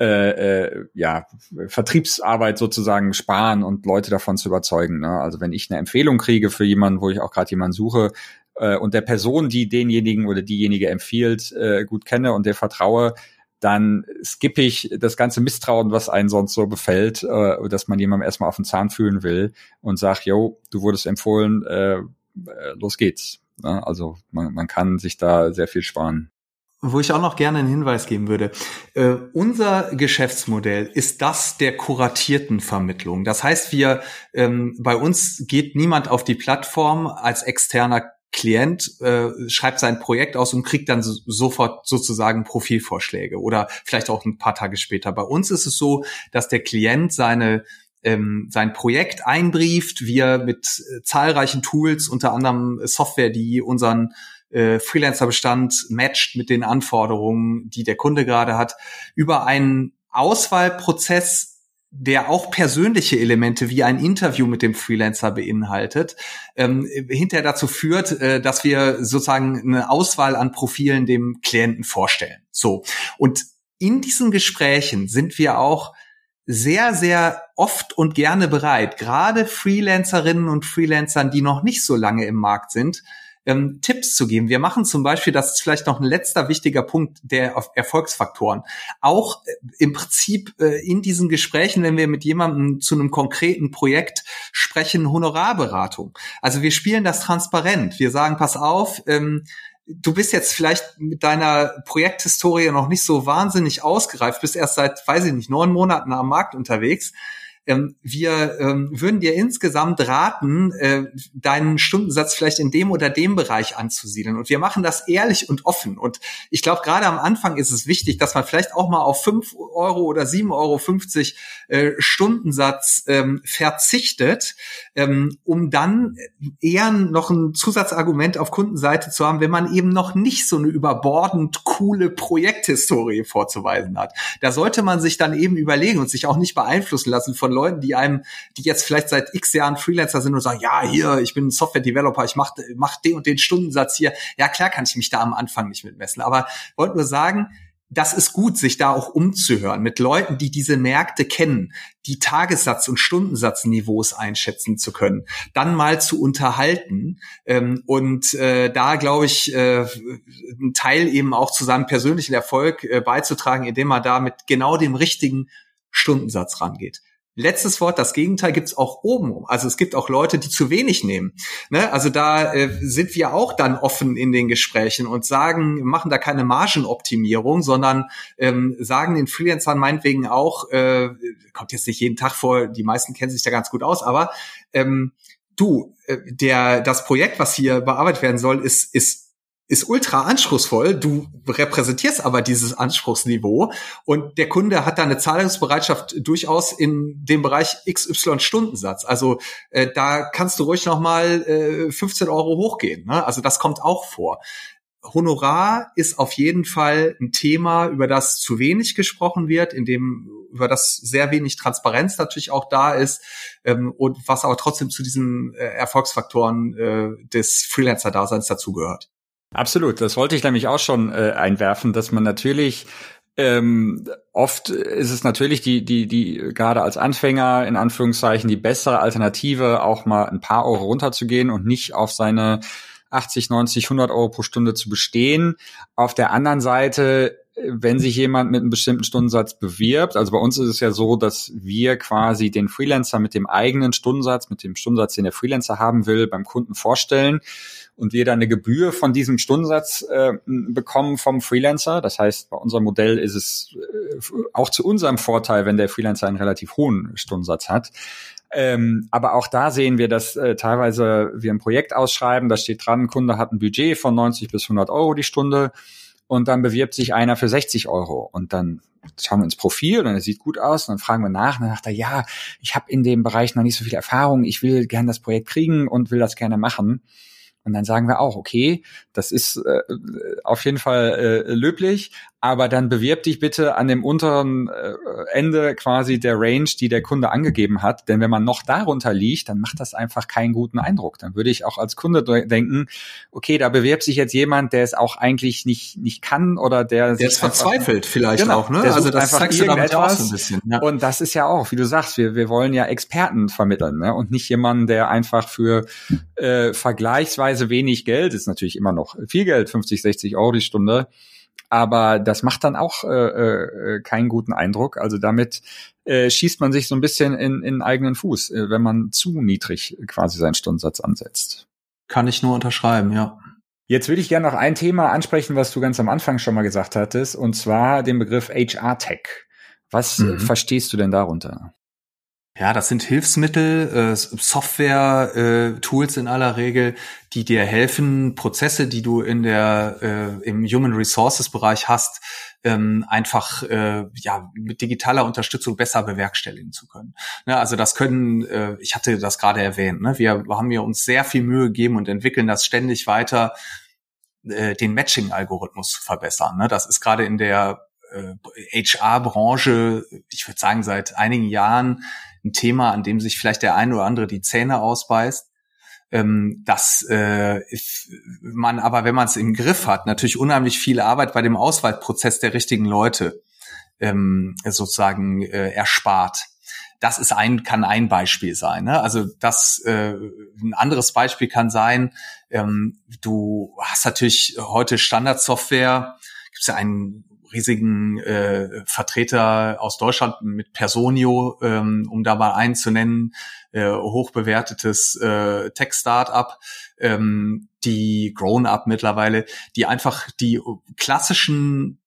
A: äh, äh, ja, Vertriebsarbeit sozusagen sparen und Leute davon zu überzeugen. Ne? Also wenn ich eine Empfehlung kriege für jemanden, wo ich auch gerade jemanden suche, äh, und der Person, die denjenigen oder diejenige empfiehlt, äh, gut kenne und der vertraue, dann skippe ich das ganze Misstrauen, was einen sonst so befällt, äh, dass man jemandem erstmal auf den Zahn fühlen will und sagt, yo, du wurdest empfohlen, äh, äh los geht's. Ne? Also man, man kann sich da sehr viel sparen.
B: Wo ich auch noch gerne einen Hinweis geben würde. Äh, unser Geschäftsmodell ist das der kuratierten Vermittlung. Das heißt, wir ähm, bei uns geht niemand auf die Plattform als externer Klient äh, schreibt sein Projekt aus und kriegt dann so, sofort sozusagen Profilvorschläge oder vielleicht auch ein paar Tage später. Bei uns ist es so, dass der Klient seine ähm, sein Projekt einbrieft, wir mit äh, zahlreichen Tools, unter anderem Software, die unseren äh, Freelancer-Bestand matcht mit den Anforderungen, die der Kunde gerade hat, über einen Auswahlprozess der auch persönliche Elemente wie ein Interview mit dem Freelancer beinhaltet, ähm, hinterher dazu führt, äh, dass wir sozusagen eine Auswahl an Profilen dem Klienten vorstellen. So. Und in diesen Gesprächen sind wir auch sehr, sehr oft und gerne bereit, gerade Freelancerinnen und Freelancern, die noch nicht so lange im Markt sind, ähm, Tipps zu geben. Wir machen zum Beispiel, das ist vielleicht noch ein letzter wichtiger Punkt der Erfolgsfaktoren. Auch äh, im Prinzip äh, in diesen Gesprächen, wenn wir mit jemandem zu einem konkreten Projekt sprechen, Honorarberatung. Also wir spielen das transparent. Wir sagen, pass auf, ähm, du bist jetzt vielleicht mit deiner Projekthistorie noch nicht so wahnsinnig ausgereift, bist erst seit, weiß ich nicht, neun Monaten am Markt unterwegs ähm, wir ähm, würden dir insgesamt raten, äh, deinen Stundensatz vielleicht in dem oder dem Bereich anzusiedeln. Und wir machen das ehrlich und offen. Und ich glaube, gerade am Anfang ist es wichtig, dass man vielleicht auch mal auf fünf Euro oder 7,50 Euro äh, Stundensatz ähm, verzichtet, ähm, um dann eher noch ein Zusatzargument auf Kundenseite zu haben, wenn man eben noch nicht so eine überbordend coole Projekthistorie vorzuweisen hat. Da sollte man sich dann eben überlegen und sich auch nicht beeinflussen lassen von Leuten, die einem, die jetzt vielleicht seit x Jahren Freelancer sind und sagen, ja, hier, ich bin Software-Developer, ich mach, mach den und den Stundensatz hier. Ja, klar kann ich mich da am Anfang nicht mitmessen. Aber wollte nur sagen, das ist gut, sich da auch umzuhören mit Leuten, die diese Märkte kennen, die Tagessatz- und Stundensatzniveaus einschätzen zu können, dann mal zu unterhalten ähm, und äh, da glaube ich äh, einen Teil eben auch zu seinem persönlichen Erfolg äh, beizutragen, indem man da mit genau dem richtigen Stundensatz rangeht. Letztes Wort, das Gegenteil gibt's auch oben. Also es gibt auch Leute, die zu wenig nehmen. Ne? Also da äh, sind wir auch dann offen in den Gesprächen und sagen, machen da keine Margenoptimierung, sondern ähm, sagen den Freelancern meinetwegen auch, äh, kommt jetzt nicht jeden Tag vor, die meisten kennen sich da ganz gut aus, aber ähm, du, äh, der das Projekt, was hier bearbeitet werden soll, ist ist ist ultra anspruchsvoll. Du repräsentierst aber dieses Anspruchsniveau und der Kunde hat da eine Zahlungsbereitschaft durchaus in dem Bereich XY Stundensatz. Also äh, da kannst du ruhig noch mal äh, 15 Euro hochgehen. Ne? Also das kommt auch vor. Honorar ist auf jeden Fall ein Thema, über das zu wenig gesprochen wird, in dem über das sehr wenig Transparenz natürlich auch da ist ähm, und was aber trotzdem zu diesen äh, Erfolgsfaktoren äh, des Freelancer-Daseins dazugehört.
A: Absolut, das wollte ich nämlich auch schon äh, einwerfen, dass man natürlich ähm, oft ist es natürlich die, die, die gerade als Anfänger in Anführungszeichen die bessere Alternative, auch mal ein paar Euro runterzugehen und nicht auf seine 80, 90, 100 Euro pro Stunde zu bestehen. Auf der anderen Seite wenn sich jemand mit einem bestimmten Stundensatz bewirbt, also bei uns ist es ja so, dass wir quasi den Freelancer mit dem eigenen Stundensatz, mit dem Stundensatz, den der Freelancer haben will, beim Kunden vorstellen und wir dann eine Gebühr von diesem Stundensatz äh, bekommen vom Freelancer. Das heißt, bei unserem Modell ist es äh, auch zu unserem Vorteil, wenn der Freelancer einen relativ hohen Stundensatz hat. Ähm, aber auch da sehen wir, dass äh, teilweise wir ein Projekt ausschreiben, da steht dran, Kunde hat ein Budget von 90 bis 100 Euro die Stunde und dann bewirbt sich einer für 60 Euro und dann schauen wir ins Profil und er sieht gut aus und dann fragen wir nach und dann sagt er, ja, ich habe in dem Bereich noch nicht so viel Erfahrung, ich will gern das Projekt kriegen und will das gerne machen. Und dann sagen wir auch, okay, das ist äh, auf jeden Fall äh, löblich, aber dann bewirb dich bitte an dem unteren äh, Ende quasi der Range, die der Kunde angegeben hat. Denn wenn man noch darunter liegt, dann macht das einfach keinen guten Eindruck. Dann würde ich auch als Kunde denken, okay, da bewirbt sich jetzt jemand, der es auch eigentlich nicht, nicht kann oder der,
B: der
A: sich
B: verzweifelt vielleicht genau, auch, ne?
A: Also das zeigst du damit auch so ein bisschen. Ja. Und das ist ja auch, wie du sagst, wir, wir wollen ja Experten vermitteln, ne? Und nicht jemanden, der einfach für äh, vergleichsweise wenig Geld, ist natürlich immer noch viel Geld, 50, 60 Euro die Stunde, aber das macht dann auch äh, äh, keinen guten Eindruck. Also damit äh, schießt man sich so ein bisschen in, in eigenen Fuß, äh, wenn man zu niedrig quasi seinen Stundensatz ansetzt.
B: Kann ich nur unterschreiben, ja.
A: Jetzt würde ich gerne noch ein Thema ansprechen, was du ganz am Anfang schon mal gesagt hattest, und zwar den Begriff HR-Tech. Was mhm. verstehst du denn darunter?
B: Ja, das sind Hilfsmittel, äh, Software, äh, Tools in aller Regel, die dir helfen, Prozesse, die du in der äh, im Human Resources Bereich hast, ähm, einfach ja mit digitaler Unterstützung besser bewerkstelligen zu können. Ne, also das können, ich hatte das gerade erwähnt, ne, wir haben ja uns sehr viel Mühe gegeben und entwickeln das ständig weiter, den Matching-Algorithmus zu verbessern. Ne? Das ist gerade in der HR-Branche, ich würde sagen, seit einigen Jahren ein Thema, an dem sich vielleicht der eine oder andere die Zähne ausbeißt. Ähm, dass äh, man aber, wenn man es im Griff hat, natürlich unheimlich viel Arbeit bei dem Auswahlprozess der richtigen Leute ähm, sozusagen äh, erspart. Das ist ein, kann ein Beispiel sein. Ne? Also das äh, ein anderes Beispiel kann sein, ähm, du hast natürlich heute Standardsoftware, gibt es ja einen riesigen äh, Vertreter aus Deutschland mit Personio, ähm, um da mal einen zu nennen, äh, hochbewertetes äh, Tech-Startup, ähm, die Grown-Up mittlerweile, die einfach die klassischen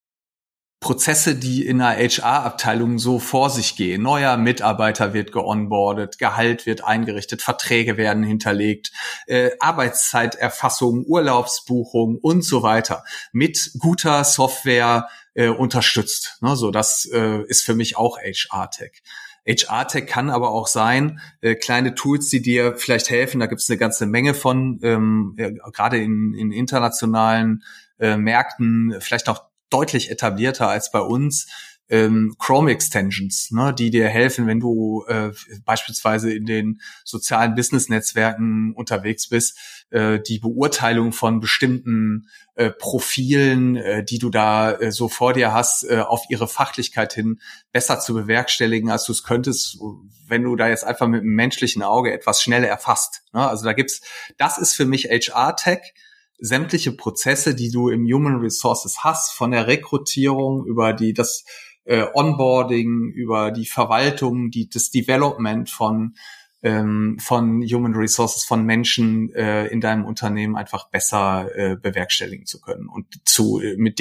B: Prozesse, die in einer HR-Abteilung so vor sich gehen. Neuer Mitarbeiter wird geonboardet, Gehalt wird eingerichtet, Verträge werden hinterlegt, äh, Arbeitszeiterfassung, Urlaubsbuchung und so weiter mit guter Software äh, unterstützt. Ne, so, das äh, ist für mich auch HR-Tech. HR-Tech kann aber auch sein, äh, kleine Tools, die dir vielleicht helfen. Da gibt es eine ganze Menge von, ähm, äh, gerade in, in internationalen äh, Märkten, vielleicht auch deutlich etablierter als bei uns, ähm, Chrome Extensions, ne, die dir helfen, wenn du äh, beispielsweise in den sozialen Business-Netzwerken unterwegs bist, äh, die Beurteilung von bestimmten äh, Profilen, äh, die du da äh, so vor dir hast, äh, auf ihre Fachlichkeit hin besser zu bewerkstelligen, als du es könntest, wenn du da jetzt einfach mit einem menschlichen Auge etwas schneller erfasst. Ne? Also da gibt's, das ist für mich HR-Tech sämtliche Prozesse, die du im Human Resources hast, von der Rekrutierung über die das äh, Onboarding, über die Verwaltung, die das Development von ähm, von Human Resources, von Menschen äh, in deinem Unternehmen einfach besser äh, bewerkstelligen zu können und zu äh, mit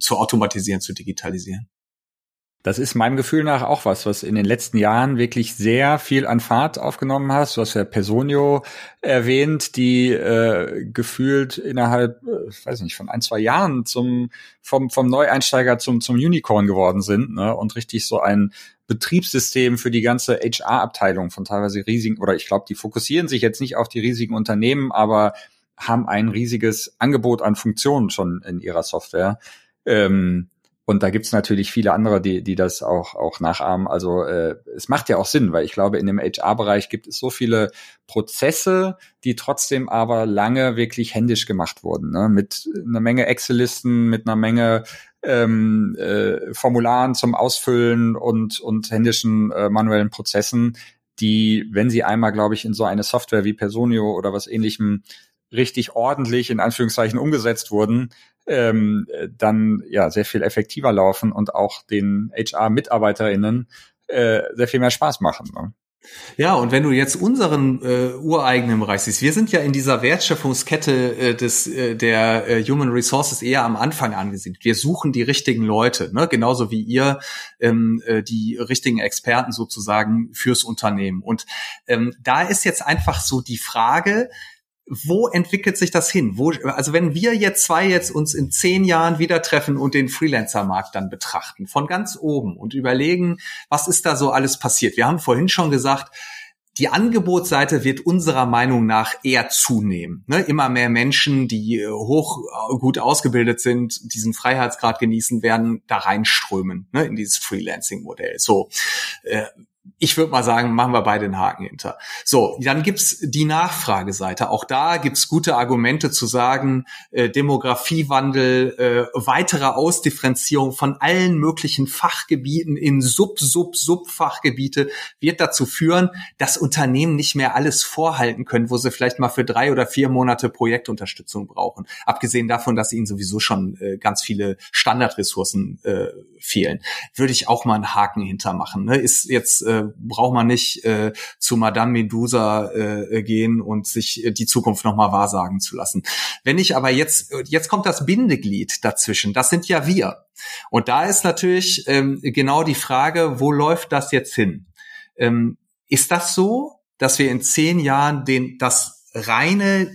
B: zu automatisieren, zu digitalisieren.
A: Das ist meinem Gefühl nach auch was, was in den letzten Jahren wirklich sehr viel an Fahrt aufgenommen hast. Du hast ja Personio erwähnt, die äh, gefühlt innerhalb, äh, weiß nicht, von ein, zwei Jahren zum, vom, vom Neueinsteiger zum, zum Unicorn geworden sind ne? und richtig so ein Betriebssystem für die ganze HR-Abteilung von teilweise riesigen, oder ich glaube, die fokussieren sich jetzt nicht auf die riesigen Unternehmen, aber haben ein riesiges Angebot an Funktionen schon in ihrer Software. Ähm, und da gibt's natürlich viele andere, die, die das auch, auch nachahmen. Also äh, es macht ja auch Sinn, weil ich glaube, in dem HR-Bereich gibt es so viele Prozesse, die trotzdem aber lange wirklich händisch gemacht wurden. Ne? Mit einer Menge Excel-Listen, mit einer Menge ähm, äh, Formularen zum Ausfüllen und, und händischen äh, manuellen Prozessen, die, wenn sie einmal, glaube ich, in so eine Software wie Personio oder was ähnlichem richtig ordentlich in Anführungszeichen umgesetzt wurden, ähm, dann ja sehr viel effektiver laufen und auch den HR-MitarbeiterInnen äh, sehr viel mehr Spaß machen. Ne?
B: Ja, und wenn du jetzt unseren äh, ureigenen Bereich siehst, wir sind ja in dieser Wertschöpfungskette äh, des äh, der äh, Human Resources eher am Anfang angesiedelt. Wir suchen die richtigen Leute, ne? genauso wie ihr ähm, äh, die richtigen Experten sozusagen fürs Unternehmen. Und ähm, da ist jetzt einfach so die Frage, wo entwickelt sich das hin? Wo, also wenn wir jetzt zwei jetzt uns in zehn Jahren wieder treffen und den Freelancer-Markt dann betrachten, von ganz oben und überlegen, was ist da so alles passiert? Wir haben vorhin schon gesagt, Die Angebotsseite wird unserer Meinung nach eher zunehmen. Ne? Immer mehr Menschen, die äh, hoch äh, gut ausgebildet sind, diesen Freiheitsgrad genießen, werden da reinströmen ne? in dieses Freelancing-Modell. So, äh, ich würde mal sagen, machen wir beide den Haken hinter. So, dann gibt's die Nachfrageseite. Auch da gibt's gute Argumente zu sagen, äh, Demografiewandel, äh, weitere Ausdifferenzierung von allen möglichen Fachgebieten in Sub-Sub-Sub-Fachgebiete wird dazu führen, dass Unternehmen nicht mehr alles vorhalten können, wo sie vielleicht mal für drei oder vier Monate Projektunterstützung brauchen. Abgesehen davon, dass ihnen sowieso schon äh, ganz viele Standardressourcen äh, fehlen. Würde ich auch mal einen Haken hintermachen. Ne? Ist jetzt äh, braucht man nicht äh, zu Madame Medusa äh, gehen und sich äh, die Zukunft nochmal wahrsagen zu lassen. Wenn ich aber jetzt, jetzt kommt das Bindeglied dazwischen, das sind ja wir. Und da ist natürlich ähm, genau die Frage, wo läuft das jetzt hin? Ähm, ist das so, dass wir in zehn Jahren den, das reine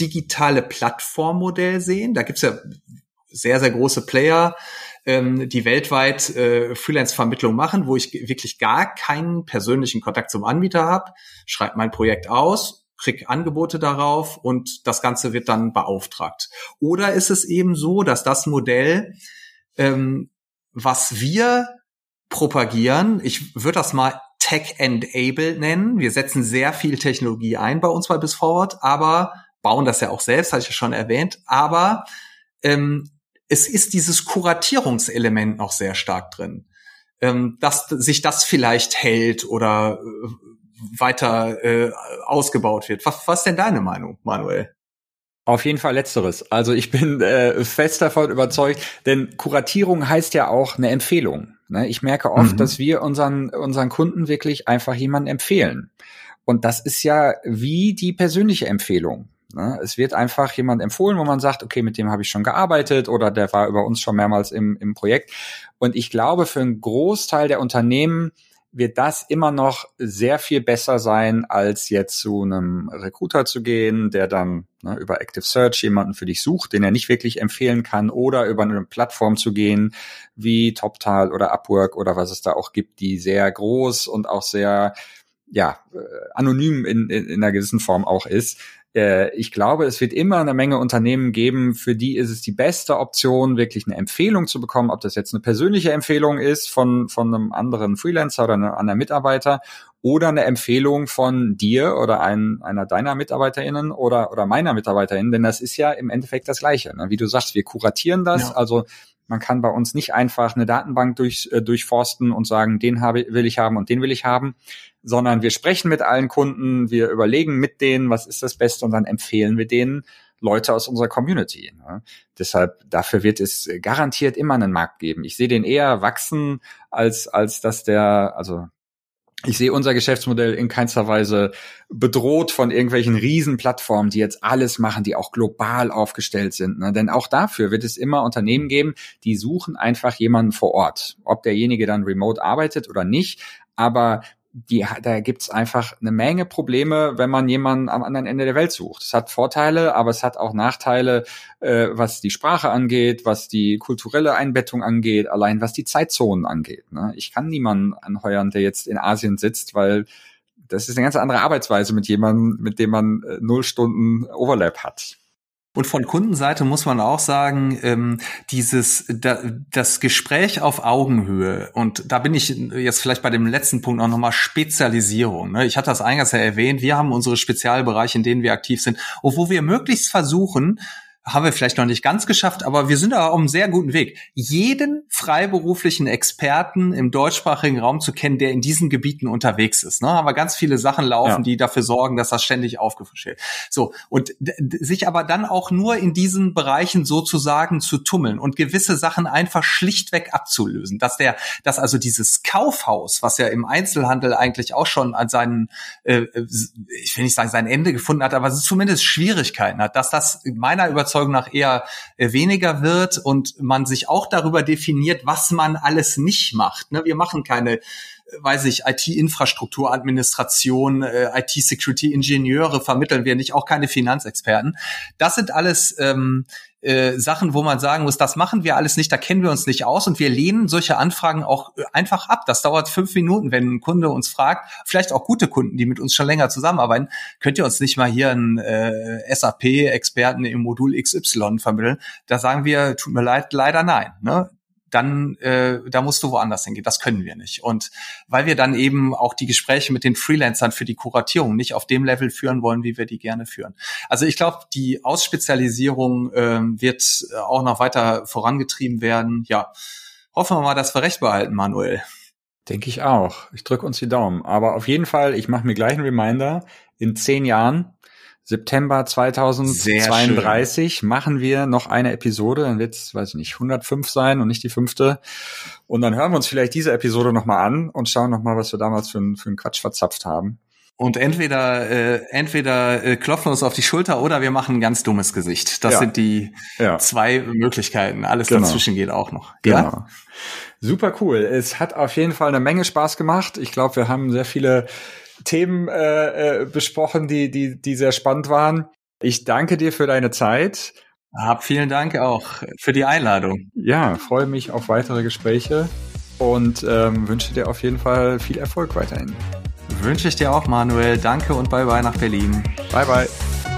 B: digitale Plattformmodell sehen? Da gibt's ja sehr, sehr große Player, ähm, die weltweit äh, Freelance-Vermittlung machen, wo ich wirklich gar keinen persönlichen Kontakt zum Anbieter habe, schreibe mein Projekt aus, krieg Angebote darauf und das Ganze wird dann beauftragt. Oder ist es eben so, dass das Modell, ähm, was wir propagieren, ich würde das mal Tech-Enabled nennen. Wir setzen sehr viel Technologie ein bei uns bei BizForward, aber bauen das ja auch selbst, hatte ich ja schon erwähnt. Aber ähm, es ist dieses Kuratierungselement noch sehr stark drin. Ähm, dass sich das vielleicht hält oder äh, weiter äh, ausgebaut wird. Was, was ist denn deine Meinung, Manuel?
A: Auf jeden Fall letzteres. Also ich bin äh, fest davon überzeugt, denn Kuratierung heißt ja auch eine Empfehlung. Ne? Ich merke oft, mhm. dass wir unseren, unseren Kunden wirklich einfach jemanden empfehlen. Und das ist ja wie die persönliche Empfehlung. Ne? Es wird einfach jemand empfohlen, wo man sagt, okay, mit dem habe ich schon gearbeitet oder der war über uns schon mehrmals im, im Projekt. Und ich glaube, für einen Großteil der Unternehmen wird das immer noch sehr viel besser sein, als jetzt zu einem Recruiter zu gehen, der dann ne, über Active Search jemanden für dich sucht, den er nicht wirklich empfehlen kann, oder über eine Plattform zu gehen, wie TopTal oder Upwork oder was es da auch gibt, die sehr groß und auch sehr ja, äh, anonym in, in, in einer gewissen Form auch ist. Äh, ich glaube, es wird immer eine Menge Unternehmen geben, für die ist es die beste Option, wirklich eine Empfehlung zu bekommen, ob das jetzt eine persönliche Empfehlung ist von, von einem anderen Freelancer oder einem anderen Mitarbeiter oder eine Empfehlung von dir oder ein, einer deiner MitarbeiterInnen oder, oder meiner MitarbeiterInnen, denn das ist ja im Endeffekt das Gleiche. Ne? Wie du sagst, wir kuratieren das, ja. also man kann bei uns nicht einfach eine Datenbank durch, äh, durchforsten und sagen, den habe, will ich haben und den will ich haben, sondern wir sprechen mit allen Kunden, wir überlegen mit denen, was ist das Beste und dann empfehlen wir denen Leute aus unserer Community. Ne? Deshalb, dafür wird es garantiert immer einen Markt geben. Ich sehe den eher wachsen, als, als dass der, also ich sehe unser Geschäftsmodell in keinster Weise bedroht von irgendwelchen Riesenplattformen, die jetzt alles machen, die auch global aufgestellt sind. Ne? Denn auch dafür wird es immer Unternehmen geben, die suchen einfach jemanden vor Ort. Ob derjenige dann remote arbeitet oder nicht. Aber die, da gibt's einfach eine Menge Probleme, wenn man jemanden am anderen Ende der Welt sucht. Es hat Vorteile, aber es hat auch Nachteile, äh, was die Sprache angeht, was die kulturelle Einbettung angeht, allein was die Zeitzonen angeht. Ne? Ich kann niemanden anheuern, der jetzt in Asien sitzt, weil das ist eine ganz andere Arbeitsweise mit jemandem, mit dem man äh, null Stunden Overlap hat.
B: Und von Kundenseite muss man auch sagen, ähm, dieses da, das Gespräch auf Augenhöhe und da bin ich jetzt vielleicht bei dem letzten Punkt auch nochmal Spezialisierung. Ne? Ich hatte das eingangs ja erwähnt. Wir haben unsere Spezialbereiche, in denen wir aktiv sind, und wo wir möglichst versuchen, haben wir vielleicht noch nicht ganz geschafft, aber wir sind da auf einem sehr guten Weg. Jeden freiberuflichen Experten im deutschsprachigen Raum zu kennen, der in diesen Gebieten unterwegs ist. Ne? Haben wir ganz viele Sachen laufen, ja. die dafür sorgen, dass das ständig aufgefrischt wird. So. Und sich aber dann auch nur in diesen Bereichen sozusagen zu tummeln und gewisse Sachen einfach schlichtweg abzulösen. Dass der, dass also dieses Kaufhaus, was ja im Einzelhandel eigentlich auch schon an seinen, äh, ich will nicht sagen, sein Ende gefunden hat, aber zumindest Schwierigkeiten hat, dass das meiner Überzeugung Überzeugung nach eher äh, weniger wird und man sich auch darüber definiert, was man alles nicht macht. Ne? Wir machen keine weiß ich, IT-Infrastruktur, Administration, äh, IT-Security-Ingenieure vermitteln wir nicht, auch keine Finanzexperten. Das sind alles ähm, äh, Sachen, wo man sagen muss, das machen wir alles nicht, da kennen wir uns nicht aus und wir lehnen solche Anfragen auch äh, einfach ab. Das dauert fünf Minuten, wenn ein Kunde uns fragt, vielleicht auch gute Kunden, die mit uns schon länger zusammenarbeiten, könnt ihr uns nicht mal hier einen äh, SAP-Experten im Modul XY vermitteln? Da sagen wir, tut mir leid, leider nein. Ne? Dann äh, da musst du woanders hingehen. Das können wir nicht. Und weil wir dann eben auch die Gespräche mit den Freelancern für die Kuratierung nicht auf dem Level führen wollen, wie wir die gerne führen. Also ich glaube, die Ausspezialisierung äh, wird auch noch weiter vorangetrieben werden. Ja, hoffen wir mal, dass wir recht behalten, Manuel.
A: Denke ich auch. Ich drücke uns die Daumen. Aber auf jeden Fall, ich mache mir gleich einen Reminder. In zehn Jahren September 2032 machen wir noch eine Episode, dann wird es, weiß ich nicht, 105 sein und nicht die fünfte. Und dann hören wir uns vielleicht diese Episode nochmal an und schauen nochmal, was wir damals für, für einen Quatsch verzapft haben.
B: Und entweder äh, entweder äh, klopfen wir uns auf die Schulter oder wir machen ein ganz dummes Gesicht. Das ja. sind die ja. zwei Möglichkeiten. Alles genau. dazwischen geht auch noch.
A: Genau. Ja? Super cool. Es hat auf jeden Fall eine Menge Spaß gemacht. Ich glaube, wir haben sehr viele Themen äh, äh, besprochen, die, die, die sehr spannend waren. Ich danke dir für deine Zeit.
B: Hab vielen Dank auch für die Einladung.
A: Ja, freue mich auf weitere Gespräche und ähm, wünsche dir auf jeden Fall viel Erfolg weiterhin.
B: Wünsche ich dir auch, Manuel. Danke und bye bye nach Berlin.
A: Bye bye.